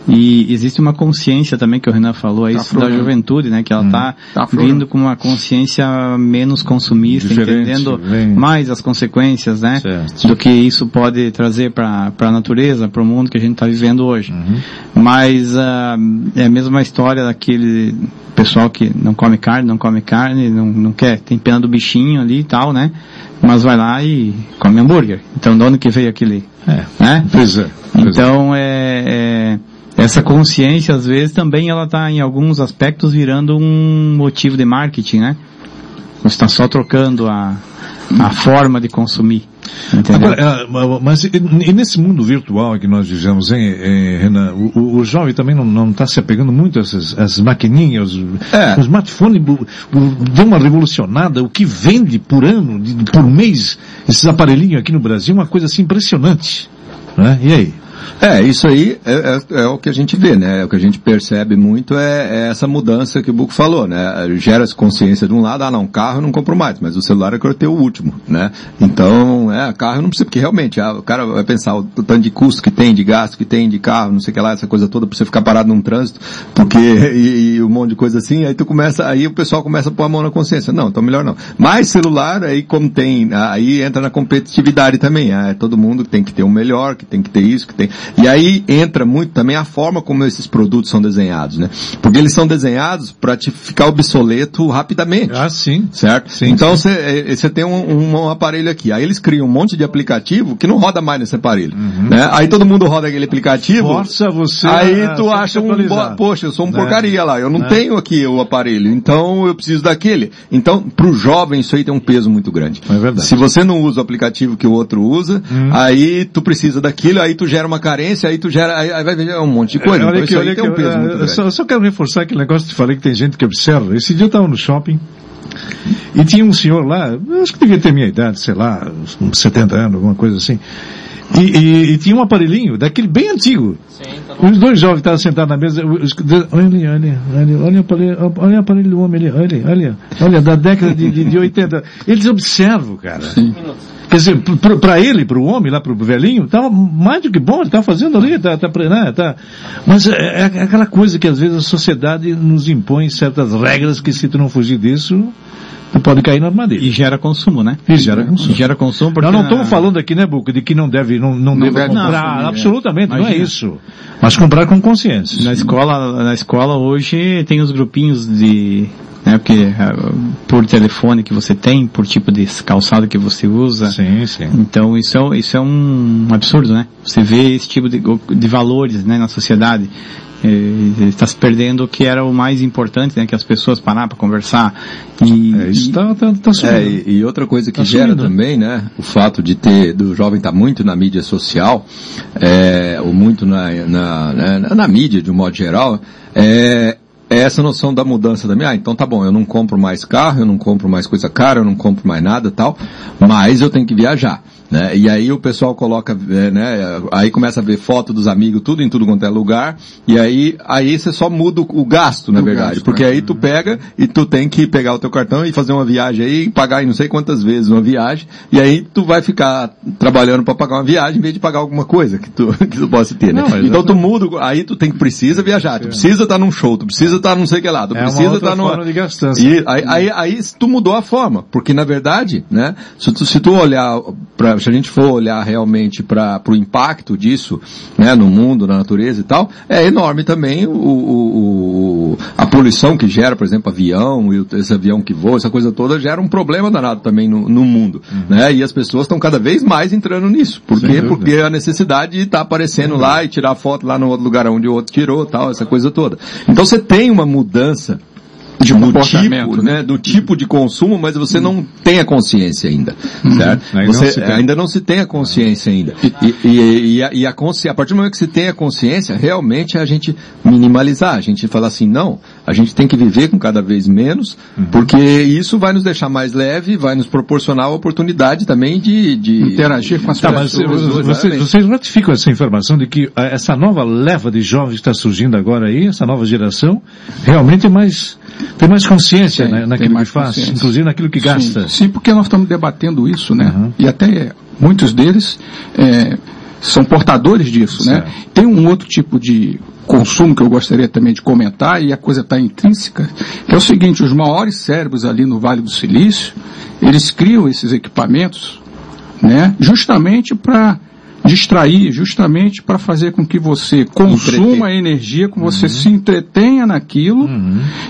[SPEAKER 3] e existe uma consciência também que o Renan falou aí tá da juventude, né? Que ela está hum. tá vindo com uma consciência menos consumista, Diferente, entendendo mais as consequências, né? Certo. Do que isso pode trazer para a natureza, para o mundo que a gente está vivendo hoje. Uhum. Mas uh, é a mesma história daquele pessoal que não come carne, não come carne, não, não quer, tem pena do bichinho, ali e tal, né? Mas vai lá e come hambúrguer. Então, de onde que veio aquele,
[SPEAKER 2] É.
[SPEAKER 3] né?
[SPEAKER 2] Pois é. pois é.
[SPEAKER 3] Então, é, é, essa consciência, às vezes, também ela está em alguns aspectos virando um motivo de marketing, né? Você está só trocando a, a forma de consumir. Entendeu?
[SPEAKER 2] Agora, ah, mas e, nesse mundo virtual que nós vivemos, hein, eh, Renan, o, o- jovem também não está se apegando muito a essas, essas maquininhas, os-
[SPEAKER 5] É.
[SPEAKER 2] o smartphone deu uma revolucionada, o que vende por ano, por mês, esses aparelhinhos aqui no Brasil, uma coisa assim impressionante. Né? E aí?
[SPEAKER 5] É, isso aí é, é- é o que a gente vê, né? O que a gente percebe muito é, é essa mudança que o Buco falou, né? Gera essa consciência de um lado, ah não, carro eu não compro mais, mas o celular eu quero ter o último, né? Então, é, carro eu não preciso, porque realmente, ah, o cara vai pensar o tanto de custo que tem, de gasto que tem, de carro, não sei o que lá, essa coisa toda pra você ficar parado num trânsito, porque, e, e um monte de coisa assim, aí tu começa, aí o pessoal começa a pôr a mão na consciência. Não, então melhor não. Mas celular, aí como tem, aí entra na competitividade também, ah, é todo mundo tem que ter o melhor, que tem que ter isso, que tem, e aí entra muito também a forma como esses produtos são desenhados, né? Porque eles são desenhados para te ficar obsoleto rapidamente.
[SPEAKER 2] Ah, sim.
[SPEAKER 5] Certo?
[SPEAKER 2] Sim,
[SPEAKER 5] então você tem um, um aparelho aqui. Aí eles criam um monte de aplicativo que não roda mais nesse aparelho. Né? Aí todo mundo roda aquele aplicativo.
[SPEAKER 2] Força você
[SPEAKER 5] Aí tu acha um, poxa, eu sou um
[SPEAKER 2] Né?
[SPEAKER 5] porcaria lá, eu não
[SPEAKER 2] Né?
[SPEAKER 5] tenho aqui o aparelho, então eu preciso daquele. Então, pro jovem isso aí tem um peso muito grande.
[SPEAKER 2] É verdade.
[SPEAKER 5] Se você não usa o aplicativo que o outro usa, aí tu precisa daquilo, aí tu gera uma carência, aí tu gera, aí, aí vai ver um monte de coisa.
[SPEAKER 2] Olha
[SPEAKER 5] então aí
[SPEAKER 2] olha
[SPEAKER 5] um peso
[SPEAKER 2] eu- só, só quero reforçar aquele negócio que te falei que tem gente que observa. Esse dia eu estava no shopping e tinha um senhor lá, acho que devia ter minha idade, sei lá, uns 70 anos, alguma coisa assim. E, e- e tinha um aparelhinho, daquele bem antigo. Os dois jovens estavam sentados na mesa, os- olha ali, olha, olha, olha o aparelho, olha o aparelho do homem ali, olha, olha, olha, da década de, de, de 80. Eles observam, cara. Quer dizer, para ele, para o homem, lá para o velhinho, estava mais do que bom, ele está fazendo ali, tá, tá, né, tá. Mas é, é aquela coisa que às vezes a sociedade nos impõe certas regras que se tu não fugir disso, tu pode cair na armadilha.
[SPEAKER 3] E gera consumo, né?
[SPEAKER 2] E gera consumo.
[SPEAKER 3] E gera consumo porque...
[SPEAKER 2] Nós não estamos falando aqui, né, Buco, de que não deve, não, não,
[SPEAKER 4] Não
[SPEAKER 2] deve comprar,
[SPEAKER 4] consumir, é.
[SPEAKER 2] absolutamente, não é isso. Mas comprar com consciência.
[SPEAKER 3] Na escola, na escola hoje tem os grupinhos de, né, porque ah, por telefone que você tem, por tipo de calçado que você usa.
[SPEAKER 2] Sim, sim.
[SPEAKER 3] Então isso é, isso é um absurdo, né? Você vê esse tipo de, de valores, né, na sociedade. Está se perdendo o que era o mais importante, né? Que as pessoas pararam para conversar. E,
[SPEAKER 2] É, isso
[SPEAKER 3] e-
[SPEAKER 2] tá, tá, tá subindo.
[SPEAKER 5] É, e, e outra coisa que
[SPEAKER 2] Tá
[SPEAKER 5] gera
[SPEAKER 2] sumindo,
[SPEAKER 5] também, né, o fato de ter, do jovem estar muito na mídia social, é, ou muito na, na, né, na, na mídia de um modo geral, é, é essa noção da mudança também. Ah, então tá bom, eu não compro mais carro, eu não compro mais coisa cara, eu não compro mais nada tal, mas eu tenho que viajar. Né? E aí o pessoal coloca, é, né, aí começa a ver foto dos amigos, tudo em tudo quanto é lugar, e aí, aí você só muda o, gasto, na
[SPEAKER 4] O
[SPEAKER 5] verdade,
[SPEAKER 4] gasto,
[SPEAKER 5] porque
[SPEAKER 4] né?
[SPEAKER 5] aí tu pega e tu tem que pegar o teu cartão e fazer uma viagem aí, pagar em não sei quantas vezes uma viagem, e aí tu vai ficar trabalhando para pagar uma viagem em vez de pagar alguma coisa que tu, que tu possa ter, né?
[SPEAKER 2] Não,
[SPEAKER 5] então tu muda, aí tu tem que precisa viajar, tu precisa estar num show, tu precisa estar não sei o que lá, tu
[SPEAKER 2] É
[SPEAKER 5] precisa estar numa...
[SPEAKER 2] forma de gastança.
[SPEAKER 5] E aí, aí, aí tu mudou a forma, porque na verdade, né, se tu, se tu olhar, pra, se a gente for olhar realmente para o impacto disso, né, no mundo, na natureza e tal, é enorme também o, o- o- a poluição que gera, por exemplo, avião, e esse avião que voa, essa coisa toda gera um problema danado também no, no mundo, né, e as pessoas estão cada vez mais entrando nisso. Por quê? Porque a necessidade de estar aparecendo lá e tirar foto lá no outro lugar onde o outro tirou, tal, essa coisa toda. Então você tem uma mudança
[SPEAKER 4] De
[SPEAKER 5] do
[SPEAKER 4] comportamento,
[SPEAKER 5] tipo,
[SPEAKER 4] né?
[SPEAKER 5] né, do tipo de consumo, mas você não tem a consciência ainda, certo?
[SPEAKER 2] Ainda não
[SPEAKER 5] Você
[SPEAKER 2] se tem.
[SPEAKER 5] ainda não se tem a consciência ainda. E, e, e a, e a consciência, a partir do momento que se tem a consciência, realmente é a gente minimalizar, a gente falar assim, não, a gente tem que viver com cada vez menos, porque isso vai nos deixar mais leve, vai nos proporcionar a oportunidade também de, de
[SPEAKER 4] Interagir com as
[SPEAKER 2] Tá, mas
[SPEAKER 4] pessoas.
[SPEAKER 2] vocês,
[SPEAKER 5] exatamente.
[SPEAKER 2] vocês ratificam essa informação de que ah, essa nova leva de jovens que está surgindo agora aí, essa nova geração, realmente é mais, tem mais consciência
[SPEAKER 4] Tem,
[SPEAKER 2] né, naquilo
[SPEAKER 4] mais
[SPEAKER 2] que faz, inclusive naquilo que gasta.
[SPEAKER 4] Sim, sim, porque nós estamos debatendo isso, né?
[SPEAKER 2] Uhum.
[SPEAKER 4] E até muitos deles é, são portadores disso, né?
[SPEAKER 2] Certo.
[SPEAKER 4] Tem um outro tipo de consumo que eu gostaria também de comentar, e a coisa está intrínseca, que é o seguinte, os maiores cérebros ali no Vale do Silício, eles criam esses equipamentos, né? Justamente para distrair, justamente para fazer com que você consuma energia, com que você se entretenha naquilo,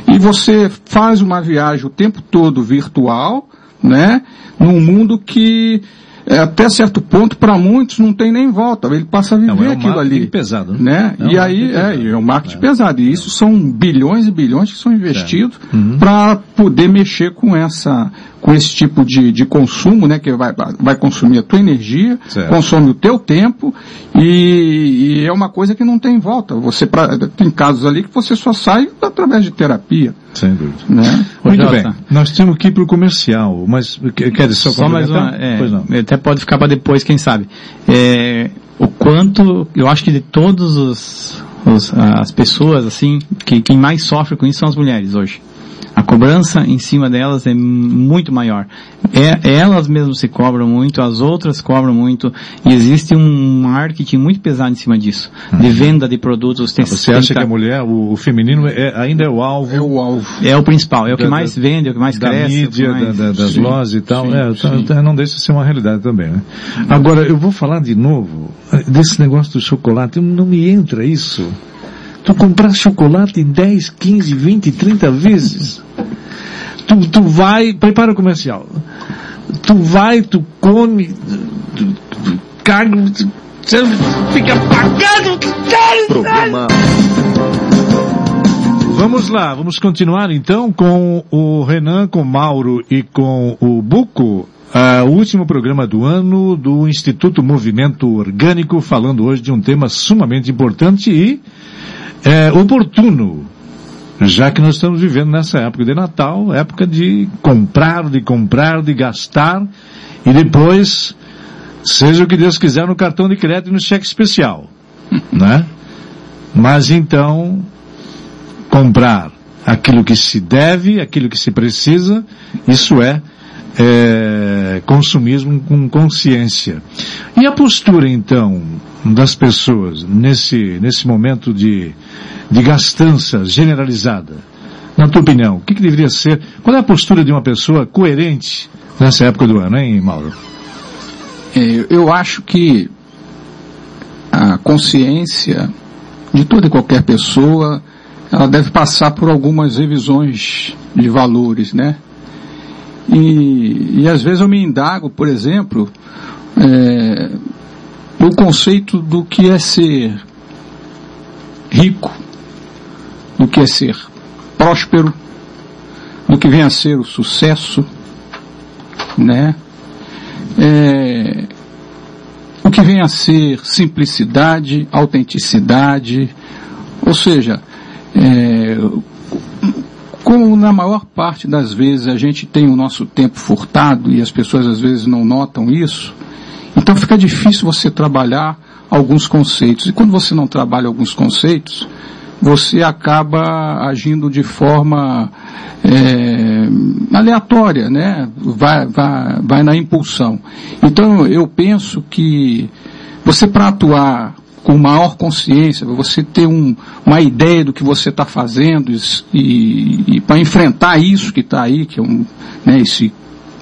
[SPEAKER 4] e você faz uma viagem o tempo todo virtual, né? Num mundo que é, até certo ponto, para muitos, não tem nem volta. Ele passa a viver não, é um aquilo ali.
[SPEAKER 2] pesado,
[SPEAKER 4] né? né? e aí, é, é um marketing é. pesado. E isso são bilhões e bilhões que são investidos uhum. para poder mexer com essa, com esse tipo de, de consumo, né? Que vai, vai consumir a tua energia, certo. consome o teu tempo e, e, é uma coisa que não tem volta. Você pra, tem casos ali que você só sai através de terapia.
[SPEAKER 2] Sem dúvida. Né? Muito Jota. bem. Nós temos que ir para o comercial, mas quer dizer, só,
[SPEAKER 3] só mais uma, é, até pode ficar para depois, quem sabe. É, o quanto, eu acho que de todos os, os as pessoas, assim, que quem mais sofre com isso são as mulheres hoje. A cobrança em cima delas é muito maior. É, elas mesmas se cobram muito, as outras cobram muito, e existe um marketing muito pesado em cima disso, uhum. de venda de produtos.
[SPEAKER 2] Tem, Você acha que a mulher, o, o feminino, é, ainda é o alvo?
[SPEAKER 3] É o alvo. É o principal, é o que da, mais vende, é o que mais
[SPEAKER 2] da
[SPEAKER 3] cresce.
[SPEAKER 2] Mídia,
[SPEAKER 3] mais...
[SPEAKER 2] da, das sim, lojas e tal. Sim, é, sim. Tá, não deixa de ser uma realidade também, né? Agora, eu vou falar de novo desse negócio do chocolate, não me entra isso. Tu comprar chocolate em 10, 15, 20, 30 vezes. Tu, tu vai, prepara o comercial. Tu vai, tu come, tu, tu caga, tu, você fica pagando. Problema. Vamos lá, vamos continuar então com o Renan, com o Mauro e com o Buco. Uh, o último programa do ano do Instituto Movimento Orgânico, falando hoje de um tema sumamente importante e é, oportuno, já que nós estamos vivendo nessa época de Natal, época de comprar, de comprar, de gastar e depois, seja o que Deus quiser no cartão de crédito e no cheque especial, né? Mas então, comprar aquilo que se deve, aquilo que se precisa, isso é, é consumismo com consciência. E a postura então das pessoas nesse, nesse momento de, de gastança generalizada? Na tua opinião, o que, que deveria ser? Qual é a postura de uma pessoa coerente nessa época do ano, hein, Mauro?
[SPEAKER 4] É, eu acho que a consciência de toda e qualquer pessoa, ela deve passar por algumas revisões de valores, né? E, e às vezes eu me indago, por exemplo, é, o conceito do que é ser rico, do que é ser próspero, do que vem a ser o sucesso, né? É, o que vem a ser simplicidade, autenticidade, ou seja, é, como na maior parte das vezes a gente tem o nosso tempo furtado e as pessoas às vezes não notam isso, então fica difícil você trabalhar alguns conceitos. E quando você não trabalha alguns conceitos, você acaba agindo de forma é, aleatória, né? Vai, vai, vai na impulsão. Então eu penso que você para atuar com maior consciência, você ter um, uma ideia do que você está fazendo e, e para enfrentar isso que está aí, que é um, né, esse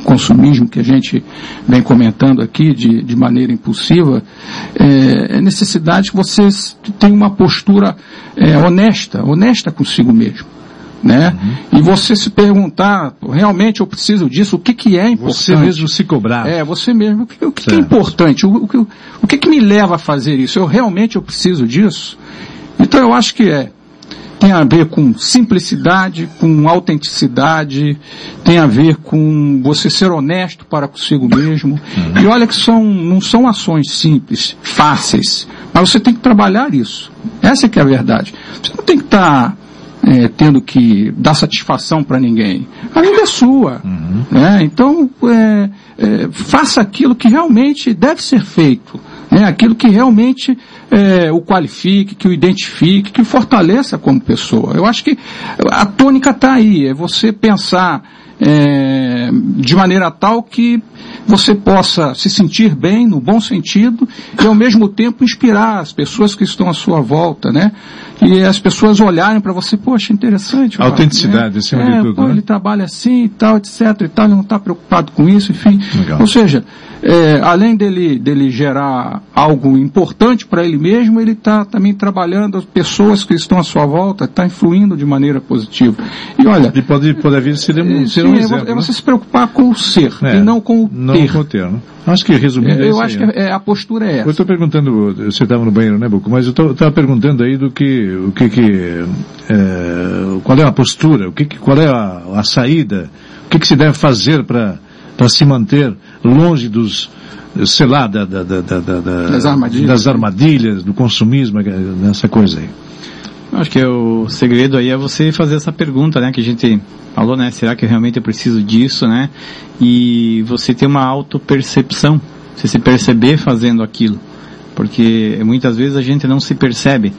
[SPEAKER 4] consumismo que a gente vem comentando aqui de, de maneira impulsiva, é, é necessidade que vocês tenham uma postura é, honesta, honesta consigo mesmo. Né? Uhum. E você se perguntar, realmente eu preciso disso, o que que é importante?
[SPEAKER 2] Você mesmo se cobrar.
[SPEAKER 4] É, você mesmo, o que, o que, é importante? O, o, o que que me leva a fazer isso? Eu realmente eu preciso disso? Então eu acho que é tem a ver com simplicidade, com autenticidade, tem a ver com você ser honesto para consigo mesmo. Uhum. E olha que são, não são ações simples, fáceis, mas você tem que trabalhar isso. Essa é que é a verdade. Você não tem que estar tá, é, tendo que dar satisfação para ninguém. A vida é sua. Uhum. Né? Então, é, é, faça aquilo que realmente deve ser feito né, aquilo que realmente é, o qualifique, que o identifique, que o fortaleça como pessoa. Eu acho que a tônica está aí, é você pensar é, de maneira tal que você possa se sentir bem, no bom sentido, e ao mesmo tempo inspirar as pessoas que estão à sua volta, né? E as pessoas olharem para você, poxa, interessante.
[SPEAKER 2] Autenticidade, né? acima
[SPEAKER 4] é,
[SPEAKER 2] de tudo.
[SPEAKER 4] Pô,
[SPEAKER 2] né?
[SPEAKER 4] Ele trabalha assim e tal, etc e tal, ele não está preocupado com isso, enfim. Legal. Ou seja, é, além dele, dele gerar algo importante para ele mesmo, ele está também trabalhando as pessoas que estão à sua volta, está influindo de maneira positiva. E olha.
[SPEAKER 2] E pode, pode vir ser, um, ser
[SPEAKER 4] sim,
[SPEAKER 2] um
[SPEAKER 4] é,
[SPEAKER 2] exemplo.
[SPEAKER 4] É você
[SPEAKER 2] né?
[SPEAKER 4] se preocupar com o ser
[SPEAKER 2] É,
[SPEAKER 4] e não com o
[SPEAKER 2] não
[SPEAKER 4] ter.
[SPEAKER 2] com o ter, né? Acho que resumindo. é
[SPEAKER 4] eu
[SPEAKER 2] isso
[SPEAKER 4] acho
[SPEAKER 2] aí,
[SPEAKER 4] que
[SPEAKER 2] né?
[SPEAKER 4] é, a postura é
[SPEAKER 2] Eu
[SPEAKER 4] essa.
[SPEAKER 2] estou perguntando, você estava no banheiro, né, Buco? Mas eu estava perguntando aí do que, o que que, é, qual é a postura, o que, qual é a, a saída, o que que se deve fazer para se manter longe dos, sei lá, da, da, da, da- da- da-
[SPEAKER 4] Das armadilhas.
[SPEAKER 2] das armadilhas, do consumismo, nessa coisa aí.
[SPEAKER 3] Acho que o segredo aí é você fazer essa pergunta, né, que a gente falou, né, será que realmente eu preciso disso, né? E você ter uma autopercepção, você se perceber fazendo aquilo. Porque muitas vezes a gente não se percebe.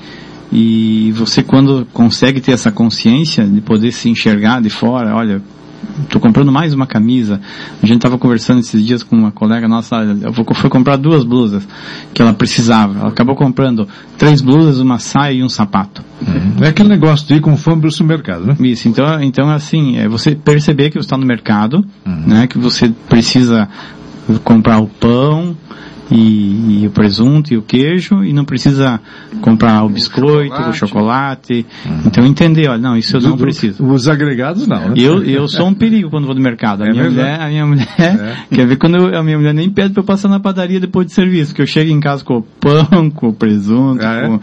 [SPEAKER 3] E você quando consegue ter essa consciência de poder se enxergar de fora, olha, tô comprando mais uma camisa. A gente tava conversando esses dias com uma colega nossa, eu vou, foi comprar duas blusas que ela precisava. Ela acabou comprando três blusas, uma saia e um sapato.
[SPEAKER 2] É aquele negócio de ir com fome para o supermercado, né?
[SPEAKER 3] Isso, então, então assim, é você perceber que você está no mercado, né, que você precisa comprar o pão e, e o presunto e o queijo e não precisa comprar o biscoito, o
[SPEAKER 4] chocolate.
[SPEAKER 3] chocolate. Então entender, olha, não, isso eu não
[SPEAKER 2] Do- do-
[SPEAKER 3] preciso.
[SPEAKER 2] Os agregados não, né?
[SPEAKER 3] Eu, eu sou um perigo quando vou no mercado. A
[SPEAKER 2] É
[SPEAKER 3] minha
[SPEAKER 2] mesmo?
[SPEAKER 3] mulher, a minha mulher,
[SPEAKER 2] É.
[SPEAKER 3] quer ver quando eu- a minha mulher nem pede pra eu passar na padaria depois de serviço, que eu chego em casa com o pão, com o presunto,
[SPEAKER 2] Ah, é?
[SPEAKER 3] com,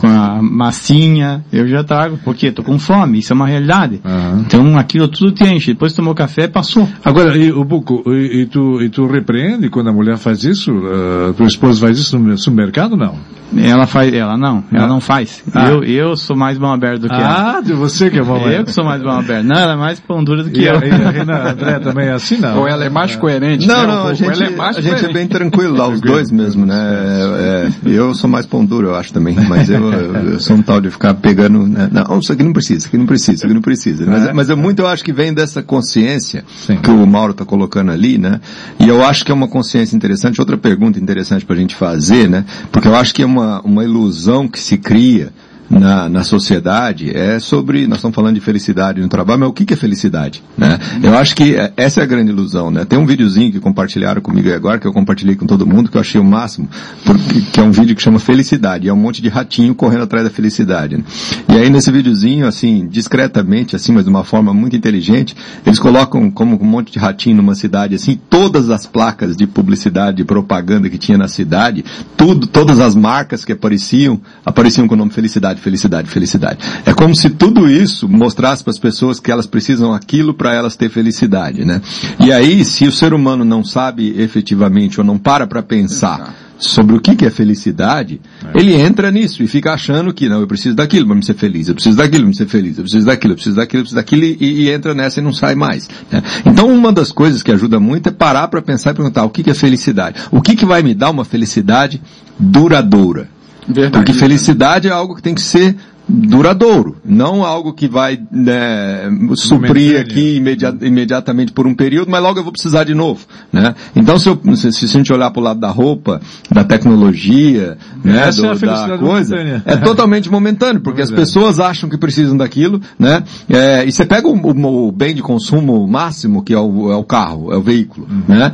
[SPEAKER 3] com a massinha, eu já trago, porque tô com fome, isso é uma realidade.
[SPEAKER 2] Aham.
[SPEAKER 3] Então aquilo tudo te enche, depois tomou café, passou.
[SPEAKER 2] Agora, e, o Buco, e, e tu, e tu repreende quando a mulher faz isso? Uh, tua esposa faz isso no supermercado, não?
[SPEAKER 3] Ela faz, ela não, ela
[SPEAKER 2] Ah.
[SPEAKER 3] não faz.
[SPEAKER 2] Ah.
[SPEAKER 3] Eu, eu sou mais mão aberta do que ela.
[SPEAKER 2] Ah, de você que é bom.
[SPEAKER 3] Eu que sou mais mão aberta. Não, ela é mais pão dura do que
[SPEAKER 2] E a,
[SPEAKER 3] eu.
[SPEAKER 2] e a Renan André também é assim, não?
[SPEAKER 4] Ou ela é mais coerente.
[SPEAKER 5] Não,
[SPEAKER 4] né?
[SPEAKER 5] não,
[SPEAKER 4] Ou
[SPEAKER 5] a gente,
[SPEAKER 4] é mais
[SPEAKER 5] a gente é bem tranquilo lá, os dois mesmo, né? É, é, eu sou mais pão duro, eu acho também, mas eu, eu, sou um tal de ficar pegando, né? não, isso aqui não precisa, isso aqui não precisa, isso aqui não precisa. Mas,
[SPEAKER 2] É.
[SPEAKER 5] mas eu muito eu acho que vem dessa consciência
[SPEAKER 2] Sim.
[SPEAKER 5] que o Mauro está colocando ali, né? E eu acho que é uma consciência interessante, outra pergunta interessante para a gente fazer, né? Porque eu acho que é uma, uma ilusão que se cria na, na sociedade é sobre, nós estamos falando de felicidade no trabalho, mas o que, é felicidade? Né? Eu acho que é- essa é a grande ilusão, né? Tem um videozinho que compartilharam comigo agora, que eu compartilhei com todo mundo, que eu achei o máximo, porque, que é um vídeo que chama Felicidade, é um monte de ratinho correndo atrás da felicidade. né? E aí nesse videozinho, assim, discretamente, assim, mas de uma forma muito inteligente, eles colocam como um monte de ratinho numa cidade, assim, todas as placas de publicidade, de propaganda que tinha na cidade, tudo, todas as marcas que apareciam, apareciam com o nome Felicidade, Felicidade, Felicidade. É como se tudo isso mostrasse para as pessoas que elas precisam aquilo para elas ter felicidade, né? E aí, se o ser humano não sabe efetivamente ou não para para pensar sobre o que, que é felicidade, ele entra nisso e fica achando que não, eu preciso daquilo para me ser feliz, eu preciso daquilo para me ser feliz, eu preciso daquilo, eu preciso daquilo, eu preciso daquilo e, e entra nessa e não sai mais. né? Então uma das coisas que ajuda muito é parar para pensar e perguntar o que, que é felicidade? O que, que vai me dar uma felicidade duradoura?
[SPEAKER 4] Verdade.
[SPEAKER 5] Porque felicidade é algo que tem que ser duradouro, não algo que vai né, suprir aqui imedi- imediatamente por um período, mas logo eu vou precisar de novo, né? Então se, eu, se, se a gente olhar para o lado da roupa, da tecnologia, né,
[SPEAKER 2] Essa é
[SPEAKER 5] do-
[SPEAKER 2] felicidade
[SPEAKER 5] da coisa,
[SPEAKER 2] momentânea.
[SPEAKER 5] é totalmente momentâneo, porque as
[SPEAKER 2] Verdade.
[SPEAKER 5] pessoas acham que precisam daquilo, né? É, e você pega o, o- o bem de consumo máximo, que é o, é o carro, é o veículo, né?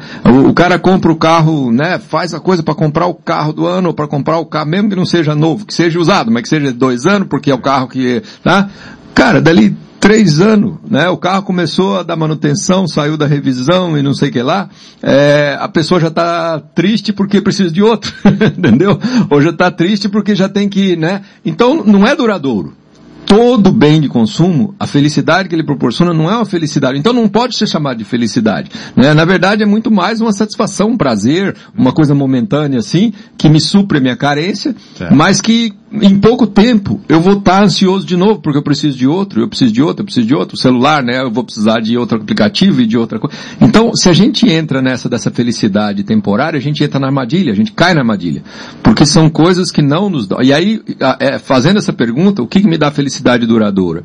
[SPEAKER 5] O, cara compra o carro, né? Faz a coisa para comprar o carro do ano, ou para comprar o carro, mesmo que não seja novo, que seja usado, mas que seja de dois anos, porque é o carro que, tá? Cara, dali três anos, né? O carro começou a dar manutenção, saiu da revisão e não sei o que lá, é, a pessoa já está triste porque precisa de outro, entendeu? Ou já está triste porque já tem que, né? Então não é duradouro. Todo bem de consumo, a felicidade que ele proporciona não é uma felicidade. Então não pode ser chamado de felicidade. Né? Na verdade é muito mais uma satisfação, um prazer, uma coisa momentânea assim, que me supre a minha carência,
[SPEAKER 2] Certo.
[SPEAKER 5] mas que em pouco tempo eu vou estar ansioso de novo, porque eu preciso de outro, eu preciso de outro, eu preciso de outro, o celular, né? Eu vou precisar de outro aplicativo e de outra coisa. Então, se a gente entra nessa dessa felicidade temporária, a gente entra na armadilha, a gente cai na armadilha. Porque são coisas que não nos dão. E aí, é, fazendo essa pergunta, o que, que me dá felicidade duradoura?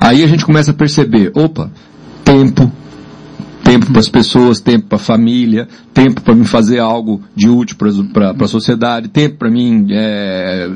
[SPEAKER 5] Aí a gente começa a perceber, opa, tempo, tempo para as pessoas, tempo para a família, tempo para mim fazer algo de útil para a sociedade, tempo para mim é,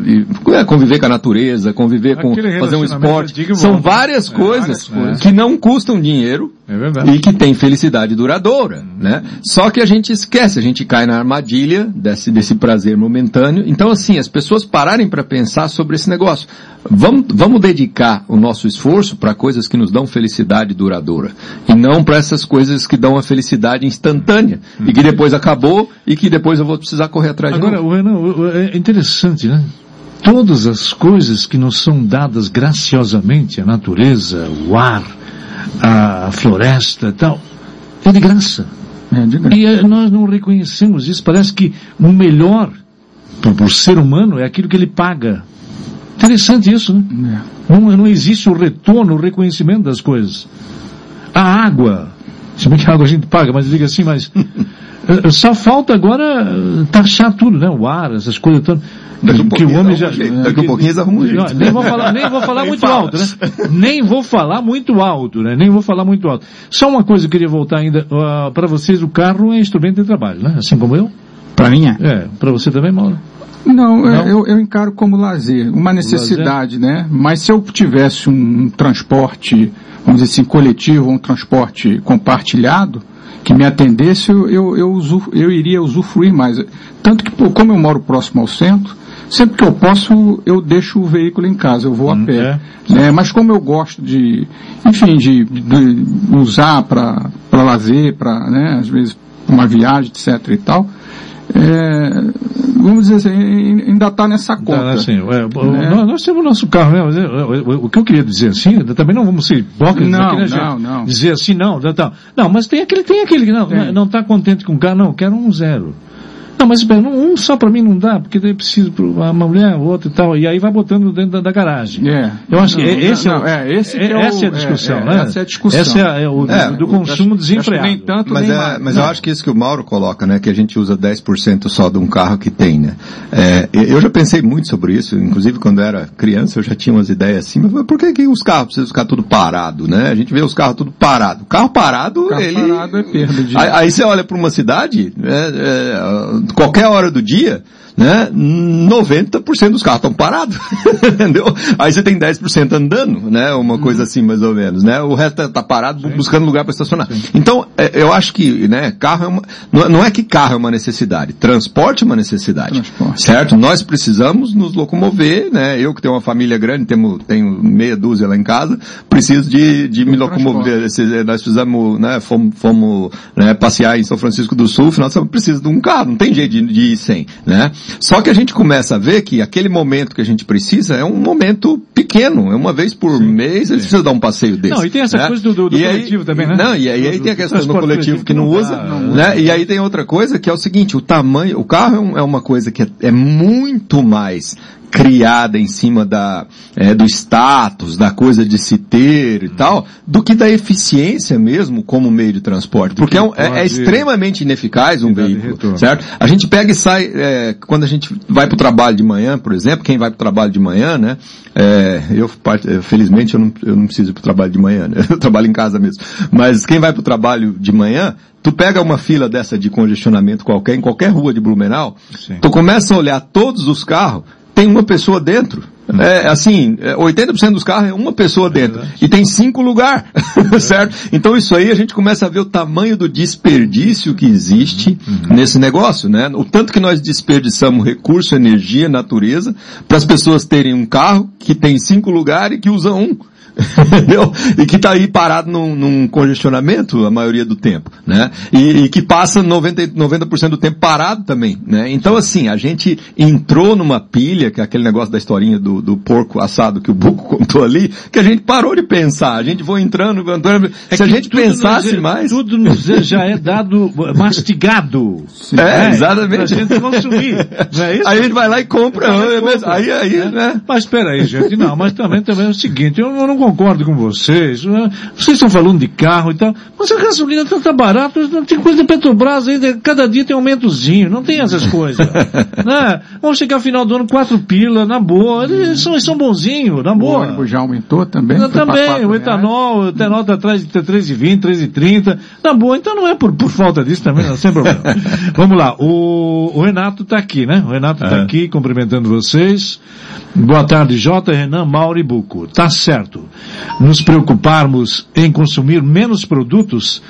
[SPEAKER 5] é, conviver com a natureza, conviver com fazer um esporte. São várias, é, coisas, várias que não custam dinheiro é e que tem felicidade duradoura, né? Só que a gente esquece, a gente cai na armadilha desse, desse prazer momentâneo. Então assim, as pessoas pararem para pensar sobre esse negócio. Vamos, vamos dedicar o nosso esforço para coisas que nos dão felicidade duradoura e não para essas coisas que dão a felicidade instantânea e que depois acabou e que depois eu vou precisar correr atrás
[SPEAKER 2] Agora,
[SPEAKER 5] de novo.
[SPEAKER 2] É interessante, né? Todas as coisas que nos são dadas graciosamente, a natureza, o ar, a floresta e tal, é de graça. É de graça. E eh, nós não reconhecemos isso. Parece que o melhor para o ser humano é aquilo que ele paga Interessante isso, né? É. Não, não existe o retorno, o reconhecimento das coisas. A água, se bem que a água a gente paga, mas diga assim, mas só falta agora eh, taxar tudo, né? O ar, essas coisas todas.
[SPEAKER 5] Daqui um que o homem já, daqui um pouquinho eles arrumam um jeito.
[SPEAKER 2] Nem vou falar, nem vou falar muito fala. alto, né? Nem vou falar muito alto, né? Nem vou falar muito alto. Só uma coisa eu queria voltar ainda, uh, para vocês o carro é instrumento de trabalho, né? Assim como eu?
[SPEAKER 3] Para mim é.
[SPEAKER 2] É, para você também, Mauro?
[SPEAKER 4] Não, é, Não? Eu, eu, encaro como lazer, uma necessidade, lazer? né? Mas se eu tivesse um, um transporte, vamos dizer assim, coletivo, um transporte compartilhado, que me atendesse, eu, eu, eu, eu iria usufruir mais. Tanto que, como eu moro próximo ao centro, sempre que eu posso, eu deixo o veículo em casa, eu vou hum, a pé. É. Né? Mas como eu gosto de, enfim, de, de usar para lazer, para, né, às vezes, uma viagem, etc e tal, é, vamos dizer assim, ainda está nessa conta. Tá,
[SPEAKER 2] assim, é, né? nós, nós, temos o nosso carro, né? O, o, que eu queria dizer assim, também não vamos ser hipócritas
[SPEAKER 4] não, aqui, né, não, não.
[SPEAKER 2] Dizer assim, não, não, não, mas tem aquele, tem aquele que não, não está contente com o carro, não, quero um zero. Não, mas espera, um só para mim não dá, porque daí preciso para uma mulher, outro e tal, e aí vai botando dentro da, da garagem.
[SPEAKER 4] É.
[SPEAKER 2] Eu acho não, que esse não, é, é, esse é, é essa é a discussão, né?
[SPEAKER 4] Essa é a discussão.
[SPEAKER 2] Essa é, o do, do consumo acho, desenfreado.
[SPEAKER 5] nem tanto, mas nem mais. Mas eu acho que isso que o Mauro coloca, né, que a gente usa 10% só de um carro que tem, né? eu já pensei muito sobre isso, inclusive quando eu era criança eu já tinha umas ideias assim, mas por que, que os carros precisam ficar tudo parado, né? A gente vê os carros tudo parado. O carro parado,
[SPEAKER 4] o carro
[SPEAKER 5] ele...
[SPEAKER 4] parado é perda de...
[SPEAKER 5] Aí, aí você olha para uma cidade, é, qualquer hora do dia, né, 90% dos carros estão parados, entendeu? Aí você tem 10% andando, né, uma coisa uhum. assim mais ou menos, né? O resto está tá parado Sim. buscando lugar para estacionar. Sim. Então, é, eu acho que, né, carro é uma, não é que carro é uma necessidade, transporte é uma necessidade, transporte. certo? Nós precisamos nos locomover, né? Eu que tenho uma família grande, tenho, tenho meia dúzia lá em casa, preciso de, de me locomover. Nós fizemos, né, fomos, fomos né, passear em São Francisco do Sul, nós precisamos de um carro, não tem jeito de, de ir sem, né? Só que a gente começa a ver que aquele momento que a gente precisa é um momento pequeno, é uma vez por sim, mês, eles precisam dar um passeio desse.
[SPEAKER 2] Não, e tem essa
[SPEAKER 5] né?
[SPEAKER 2] coisa do, do, do coletivo
[SPEAKER 5] aí,
[SPEAKER 2] também, né?
[SPEAKER 5] Não, e aí, do, aí tem a questão do, coletivo que não usa, né? E aí tem outra coisa que é o seguinte, o tamanho, o carro é, é uma coisa que é, é muito mais criada em cima da, é, do status, da coisa de se ter e tal, do que da eficiência mesmo como meio de transporte. Porque é, um, é, é, extremamente ineficaz um veículo, certo? A gente pega e sai, é, quando a gente vai para o trabalho de manhã, por exemplo, quem vai para o trabalho de manhã, né? É, eu, felizmente, eu não, eu não preciso ir para o trabalho de manhã, né? Eu trabalho em casa mesmo. Mas quem vai para o trabalho de manhã, Tu pega uma fila dessa de congestionamento qualquer, em qualquer rua de Blumenau, Sim. tu começa a olhar todos os carros, tem uma pessoa dentro. É, assim, 80% é, dos carros é uma pessoa dentro. E tem cinco lugares, certo? Então isso aí a gente começa a ver o tamanho do desperdício que existe uhum. nesse negócio, né? O tanto que nós desperdiçamos recurso, energia, natureza, para as pessoas terem um carro que tem cinco lugares e que usa um. entendeu? E que está aí parado num, num, congestionamento a maioria do tempo, né? E, e que passa 90, 90% do tempo parado também, né? Então assim, a gente entrou numa pilha, que é aquele negócio da historinha do, do porco assado que o Buco contou ali, que a gente parou de pensar, a gente foi entrando, entrando é se a gente pensasse
[SPEAKER 2] nos,
[SPEAKER 5] mais...
[SPEAKER 2] Tudo nos já é dado mastigado.
[SPEAKER 5] É, né? exatamente.
[SPEAKER 2] Pra gente consumir, não é isso?
[SPEAKER 5] Aí a gente vai lá e compra, aí, aí,
[SPEAKER 2] é.
[SPEAKER 5] né?
[SPEAKER 2] Mas espera aí, gente, não, mas também, também é o seguinte, eu não concordo com vocês. Né? Vocês estão falando de carro e tal, mas a gasolina está tá barata, tem coisa da Petrobras ainda, cada dia tem aumentozinho, não tem essas coisas. né? Vamos chegar ao final do ano, quatro pila, na boa, eles são, eles são bonzinhos, na boa. O
[SPEAKER 4] ônibus já aumentou também?
[SPEAKER 2] também, o etanol, o etanol está atrás de 3,20, 3,30, na boa, então não é por, por falta disso também, não, sem problema. Vamos lá, o, o Renato está aqui, né? O Renato está é. aqui cumprimentando vocês. Boa tarde, J. Renan Mauri Buco. Tá certo. Nos preocuparmos em consumir menos produtos,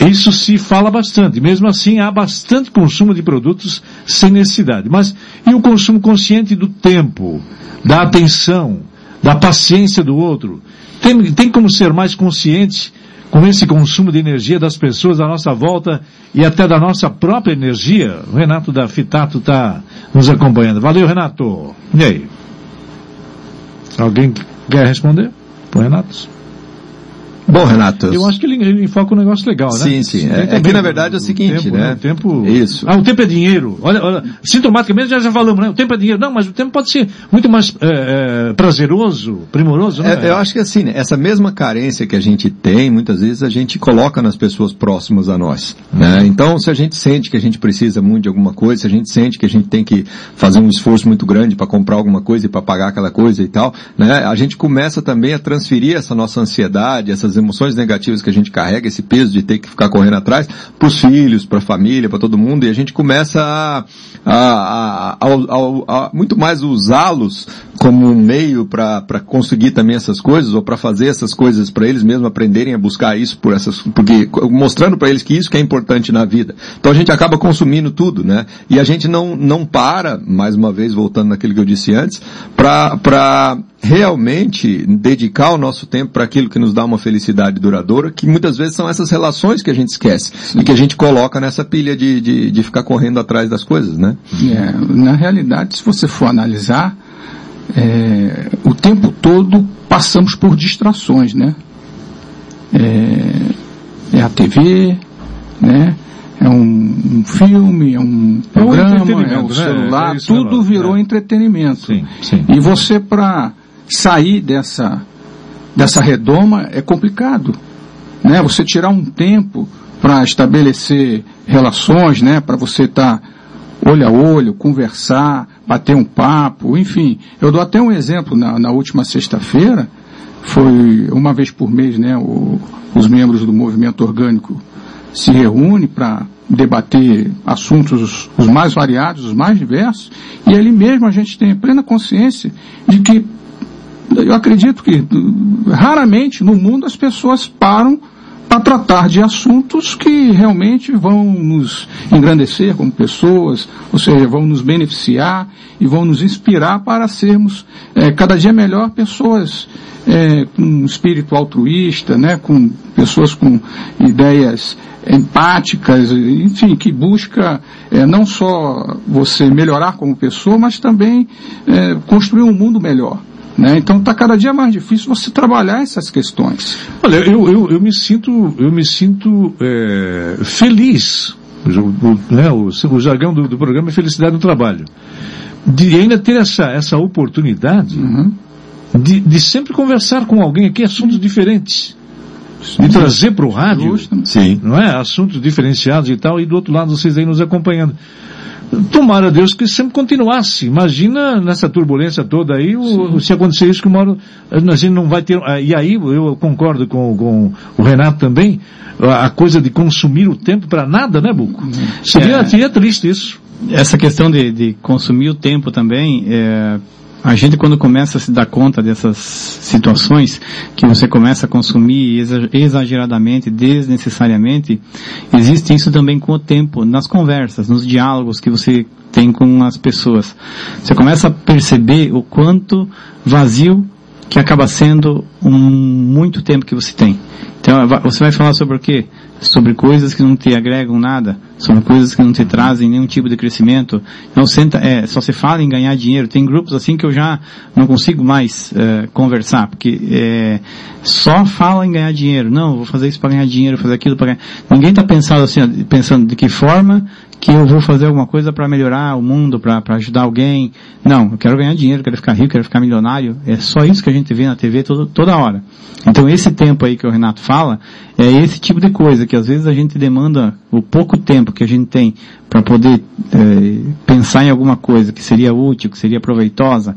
[SPEAKER 2] isso se fala bastante. Mesmo assim, há bastante consumo de produtos sem necessidade. Mas e o consumo consciente do tempo, da atenção, da paciência do outro? Tem, tem como ser mais consciente com esse consumo de energia das pessoas à nossa volta e até da nossa própria energia? O Renato da Fitato está nos acompanhando. Valeu, Renato. E aí? Alguém quer responder? Pro Renato?
[SPEAKER 5] Bom, Renato.
[SPEAKER 2] Eu acho que ele, ele enfoca um negócio legal, né?
[SPEAKER 5] Sim, sim. É, é que na verdade é o seguinte,
[SPEAKER 2] tempo,
[SPEAKER 5] né?
[SPEAKER 2] O tempo...
[SPEAKER 5] Isso.
[SPEAKER 2] Ah, o tempo é dinheiro. Olha, olha, sintomaticamente já, já falamos, né? O tempo é dinheiro. Não, mas o tempo pode ser muito mais é, é, prazeroso, primoroso, né?
[SPEAKER 5] É, eu acho que assim, né? essa mesma carência que a gente tem, muitas vezes a gente coloca nas pessoas próximas a nós, né? Então, se a gente sente que a gente precisa muito de alguma coisa, se a gente sente que a gente tem que fazer um esforço muito grande para comprar alguma coisa e para pagar aquela coisa e tal, né? A gente começa também a transferir essa nossa ansiedade, essas emoções negativas que a gente carrega, esse peso de ter que ficar correndo atrás, para os filhos, para a família, para todo mundo, e a gente começa a, a, a, a muito mais usá-los como um meio para conseguir também essas coisas, ou para fazer essas coisas para eles mesmos aprenderem a buscar isso por essas, porque mostrando para eles que isso que é importante na vida. Então a gente acaba consumindo tudo, né? E a gente não, não para, mais uma vez voltando naquilo que eu disse antes, para realmente dedicar o nosso tempo para aquilo que nos dá uma felicidade duradoura, que muitas vezes são essas relações que a gente esquece Sim. e que a gente coloca nessa pilha de, de, de ficar correndo atrás das coisas, né?
[SPEAKER 4] É, na realidade, se você for analisar, é, o tempo todo passamos por distrações, né? É, é a TV, né? É um, um, filme, é um programa, é, um é o celular, né? é tudo virou entretenimento. Sim, sim. E você para sair dessa, dessa redoma é complicado. Né? Você tirar um tempo para estabelecer relações, né? para você estar tá olho a olho, conversar, bater um papo, enfim. Eu dou até um exemplo na, na última sexta-feira, foi uma vez por mês, né? O, os membros do movimento orgânico se reúnem para debater assuntos os mais variados, os mais diversos, e ali mesmo a gente tem plena consciência de que eu acredito que raramente no mundo as pessoas param para tratar de assuntos que realmente vão nos engrandecer como pessoas, ou seja, vão nos beneficiar e vão nos inspirar para sermos é, cada dia melhor pessoas é, com um espírito altruísta, né, com pessoas com ideias empáticas, enfim, que busca é, não só você melhorar como pessoa, mas também construir um mundo melhor. Né? Então está cada dia mais difícil você trabalhar essas questões.
[SPEAKER 2] Olha, eu, eu, eu me sinto, eu me sinto é, feliz. O, né, o, o jargão do, do, programa é felicidade no trabalho. De ainda ter essa, essa oportunidade uhum. de, de sempre conversar com alguém aqui assuntos diferentes de trazer para o rádio, Sim. não é? Assuntos diferenciados e tal, e do outro lado vocês aí nos acompanhando. Tomara Deus que sempre continuasse. Imagina nessa turbulência toda aí, o, se acontecer isso que uma hora a gente não vai ter. Ah, e aí eu concordo com, com o Renato também, a coisa de consumir o tempo para nada, né, Buco? Seria, é, seria triste isso.
[SPEAKER 3] Essa questão de, de consumir o tempo também, é, a gente quando começa a se dar conta dessas situações, que você começa a consumir exageradamente, desnecessariamente, existe isso também com o tempo, nas conversas, nos diálogos que você tem com as pessoas. Você começa a perceber o quanto vazio que acaba sendo um muito tempo que você tem. Então, você vai falar sobre o quê? Sobre coisas que não te agregam nada, sobre coisas que não te trazem nenhum tipo de crescimento. Não senta, é, só se fala em ganhar dinheiro. Tem grupos assim que eu já não consigo mais é, conversar, porque é, só fala em ganhar dinheiro. Não, vou fazer isso para ganhar dinheiro, fazer aquilo para ganhar. Ninguém está pensando assim, pensando de que forma que eu vou fazer alguma coisa para melhorar o mundo, para ajudar alguém. Não, eu quero ganhar dinheiro, quero ficar rico, quero ficar milionário. É só isso que a gente vê na TV todo, toda hora. Então esse tempo aí que o Renato fala, é esse tipo de coisa que às vezes a gente demanda o pouco tempo que a gente tem para poder é, pensar em alguma coisa que seria útil, que seria proveitosa,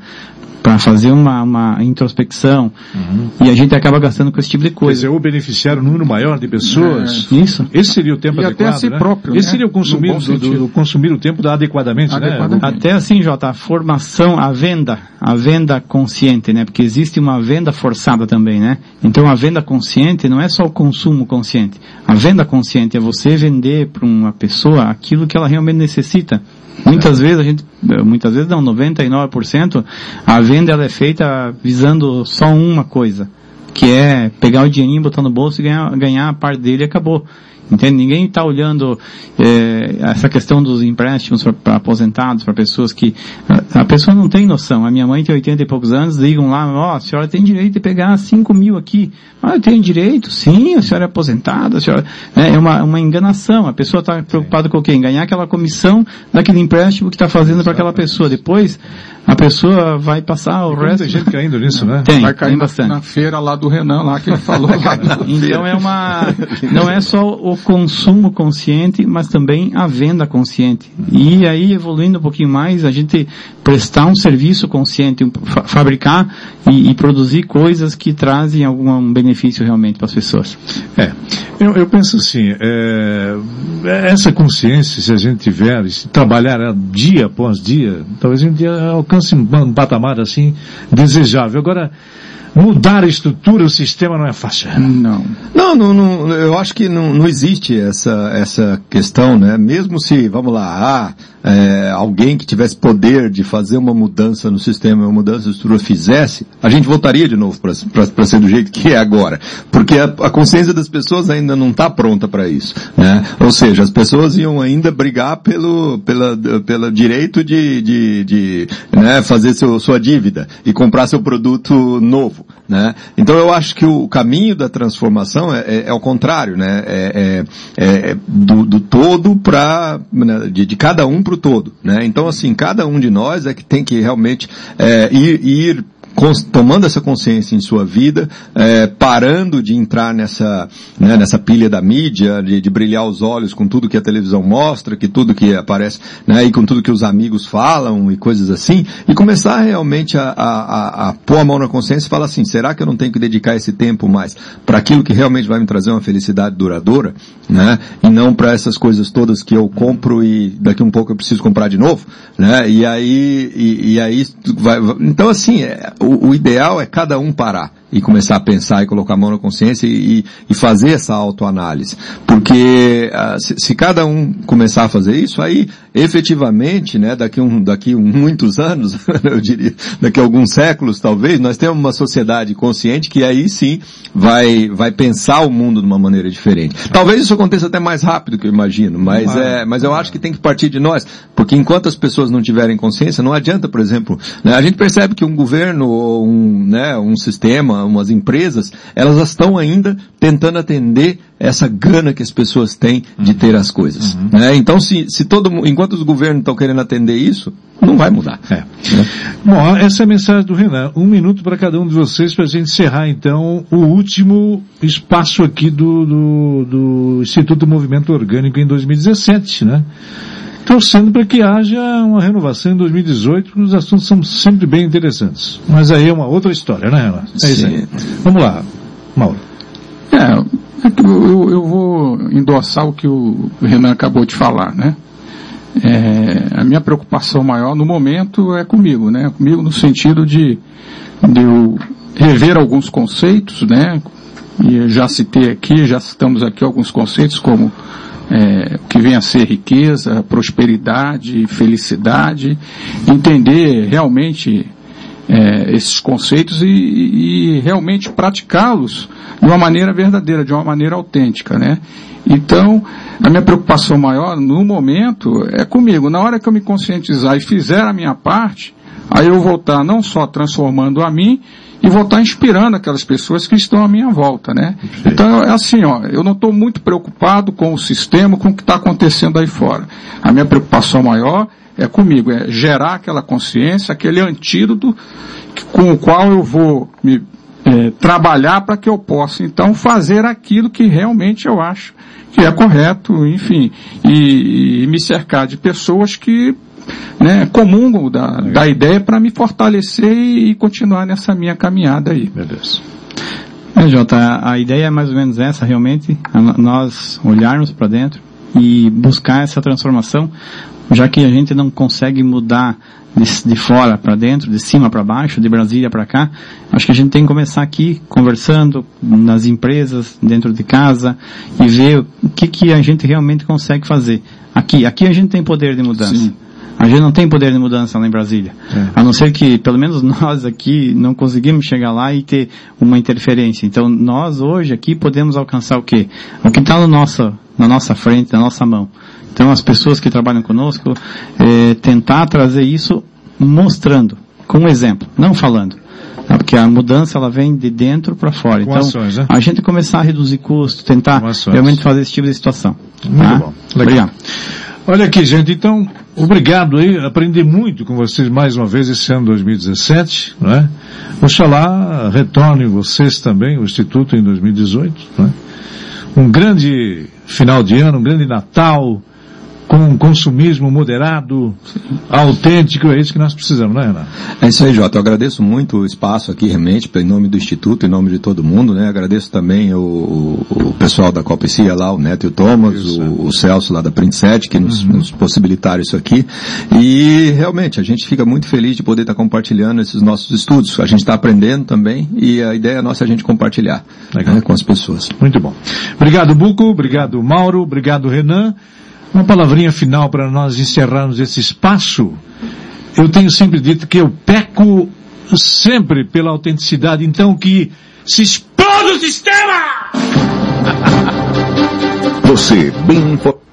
[SPEAKER 3] para fazer uma, uma introspecção uhum. e a gente acaba gastando com esse tipo de coisa.
[SPEAKER 2] Quer dizer, ou beneficiar um número maior de pessoas.
[SPEAKER 3] É. Isso.
[SPEAKER 2] Esse seria o tempo
[SPEAKER 4] e
[SPEAKER 2] adequado,
[SPEAKER 4] até a si
[SPEAKER 2] né?
[SPEAKER 4] próprio,
[SPEAKER 2] Esse
[SPEAKER 4] né?
[SPEAKER 2] seria o consumir, do, do, do, consumir o tempo adequadamente,
[SPEAKER 4] adequadamente.
[SPEAKER 2] né?
[SPEAKER 3] Até assim, Jota, a formação, a venda, a venda consciente, né? Porque existe uma venda forçada também, né? Então a venda consciente não é só o consumo consciente. A venda consciente é você vender para uma pessoa aquilo que ela realmente necessita. Muitas vezes a gente, muitas vezes não, 99%, a venda ela é feita visando só uma coisa, que é pegar o dinheirinho, botar no bolso e ganhar, ganhar a parte dele e acabou. Entende? Ninguém está olhando é, essa questão dos empréstimos para aposentados, para pessoas que a, a, pessoa não tem noção. A minha mãe tem 80 e poucos anos, ligam lá, ó, oh, a senhora tem direito de pegar 5 mil aqui. Ah, eu tenho direito? Sim, a senhora é aposentada, a senhora... É, é uma, uma enganação. A pessoa está preocupada com o quê? Em ganhar aquela comissão daquele empréstimo que está fazendo para aquela pessoa. Depois, a pessoa vai passar o
[SPEAKER 2] tem
[SPEAKER 3] resto.
[SPEAKER 2] Tem gente caindo nisso, né?
[SPEAKER 3] Tem,
[SPEAKER 4] vai cair
[SPEAKER 3] tem
[SPEAKER 4] na,
[SPEAKER 3] bastante.
[SPEAKER 4] na feira lá do Renan, lá que ele falou. lá
[SPEAKER 3] então é uma, não é só o consumo consciente, mas também a venda consciente. E aí, evoluindo um pouquinho mais, a gente prestar um serviço consciente, um, fa fabricar e, e, produzir coisas que trazem algum benefício realmente para as pessoas.
[SPEAKER 2] É, eu, eu penso assim, é, essa consciência, se a gente tiver, se trabalhar dia após dia, talvez a gente alcance um patamar assim desejável. Agora, mudar a estrutura, o sistema não é fácil.
[SPEAKER 5] Não. Não, não, não eu acho que não, não existe essa, essa questão, né? Mesmo se, vamos lá, ah, é, alguém que tivesse poder de fazer uma mudança no sistema, uma mudança de estrutura fizesse, a gente voltaria de novo para ser do jeito que é agora. Porque a, a consciência das pessoas ainda não está pronta para isso, né? Ou seja, as pessoas iam ainda brigar pelo, pela, direito de, de, de né, fazer seu, sua dívida e comprar seu produto novo. Né? Então eu acho que o caminho da transformação é, é, é o contrário, né? É, é do, do, todo para né? de, de, cada um para todo, né? Então assim cada um de nós é que tem que realmente ir, ir tomando essa consciência em sua vida, é, parando de entrar nessa, né, nessa pilha da mídia, de, de, brilhar os olhos com tudo que a televisão mostra, que tudo que aparece, né, e com tudo que os amigos falam e coisas assim, e começar realmente a, a, a, a pôr a mão na consciência e falar assim, será que eu não tenho que dedicar esse tempo mais para aquilo que realmente vai me trazer uma felicidade duradoura, né, e não para essas coisas todas que eu compro e daqui um pouco eu preciso comprar de novo, né, e aí, e, e aí vai, então assim, é, o, o, ideal é cada um parar e começar a pensar e colocar a mão na consciência e, e fazer essa autoanálise. Porque uh, se, se, cada um começar a fazer isso, aí efetivamente, né, daqui um, daqui um, muitos anos, eu diria, daqui a alguns séculos talvez, nós temos uma sociedade consciente que aí sim vai, vai pensar o mundo de uma maneira diferente. Talvez isso aconteça até mais rápido que eu imagino, mas é, mas eu acho que tem que partir de nós, porque enquanto as pessoas não tiverem consciência, não adianta, por exemplo, né, a gente percebe que um governo ou um, né, um sistema, umas empresas, elas estão ainda tentando atender essa gana que as pessoas têm de
[SPEAKER 2] Uhum.
[SPEAKER 5] ter as coisas. Né? Então se, se todo enquanto os governos estão querendo atender isso, não vai mudar.
[SPEAKER 2] É. Bom, essa é a mensagem do Renan. Um minuto para cada um de vocês para a gente encerrar então o último espaço aqui do, do, do Instituto Movimento Orgânico em 2017, né? Torcendo para que haja uma renovação em 2018, porque os assuntos são sempre bem interessantes. Mas aí é uma outra história, né, Renan? É isso aí. Vamos lá, Mauro.
[SPEAKER 4] É, eu, eu vou endossar o que o Renan acabou de falar, né? É, a minha preocupação maior no momento é comigo, né? Comigo no sentido de, de eu rever alguns conceitos, né? E já citei aqui, já citamos aqui alguns conceitos como é, que vem a ser riqueza, prosperidade, felicidade, entender realmente é, esses conceitos e, e realmente praticá-los de uma maneira verdadeira, de uma maneira autêntica, né? Então, a minha preocupação maior no momento é comigo. Na hora que eu me conscientizar e fizer a minha parte, aí eu vou estar não só transformando a mim, e vou estar inspirando aquelas pessoas que estão à minha volta, né? Então é assim, ó, eu não estou muito preocupado com o sistema, com o que está acontecendo aí fora. A minha preocupação maior é comigo, é gerar aquela consciência, aquele antídoto com o qual eu vou me é, trabalhar para que eu possa então fazer aquilo que realmente eu acho que é correto, enfim, e, e me cercar de pessoas que né, comungam da, da ideia para me fortalecer e, e, continuar nessa minha caminhada aí.
[SPEAKER 2] Meu Deus.
[SPEAKER 3] É, Jota, a ideia é mais ou menos essa, realmente, nós olharmos para dentro e buscar essa transformação, já que a gente não consegue mudar de, de fora para dentro, de cima para baixo, de Brasília para cá, acho que a gente tem que começar aqui conversando nas empresas, dentro de casa e ver o que que a gente realmente consegue fazer. Aqui, aqui a gente tem poder de mudança. Sim. A gente não tem poder de mudança lá em Brasília. É. A não ser que, pelo menos nós aqui, não conseguimos chegar lá e ter uma interferência. Então, nós hoje aqui podemos alcançar o quê? O que está na nossa frente, na nossa mão. Então, as pessoas que trabalham conosco, é, tentar trazer isso mostrando, com um exemplo, não falando. Tá? Porque a mudança ela vem de dentro para fora. Com então, ações, né? a gente começar a reduzir custos, tentar realmente fazer esse tipo de situação.
[SPEAKER 2] Muito tá? bom. Legal. Obrigado. Olha aqui, gente, então, obrigado aí, aprendi muito com vocês mais uma vez esse ano 2017, não é? Oxalá retornem vocês também, o Instituto em 2018, não é? Um grande final de ano, um grande Natal, com um consumismo moderado, autêntico, é isso que nós precisamos, né, Renato?
[SPEAKER 5] É isso aí, Jota. Eu agradeço muito o espaço aqui, realmente, em nome do Instituto, em nome de todo mundo, né? Agradeço também o, o pessoal da Copecia lá, o Neto e o Thomas, isso, o, o, Celso lá da Print 7, que nos, uhum. nos, possibilitaram isso aqui. E, realmente, a gente fica muito feliz de poder estar compartilhando esses nossos estudos. A gente está aprendendo também e a ideia nossa é a gente compartilhar né, com as pessoas.
[SPEAKER 2] Muito bom. Obrigado, Buco. Obrigado, Mauro. Obrigado, Renan. Uma palavrinha final para nós encerrarmos esse espaço. Eu tenho sempre dito que eu peco sempre pela autenticidade, então que se exploda o sistema!
[SPEAKER 1] Você bem informado.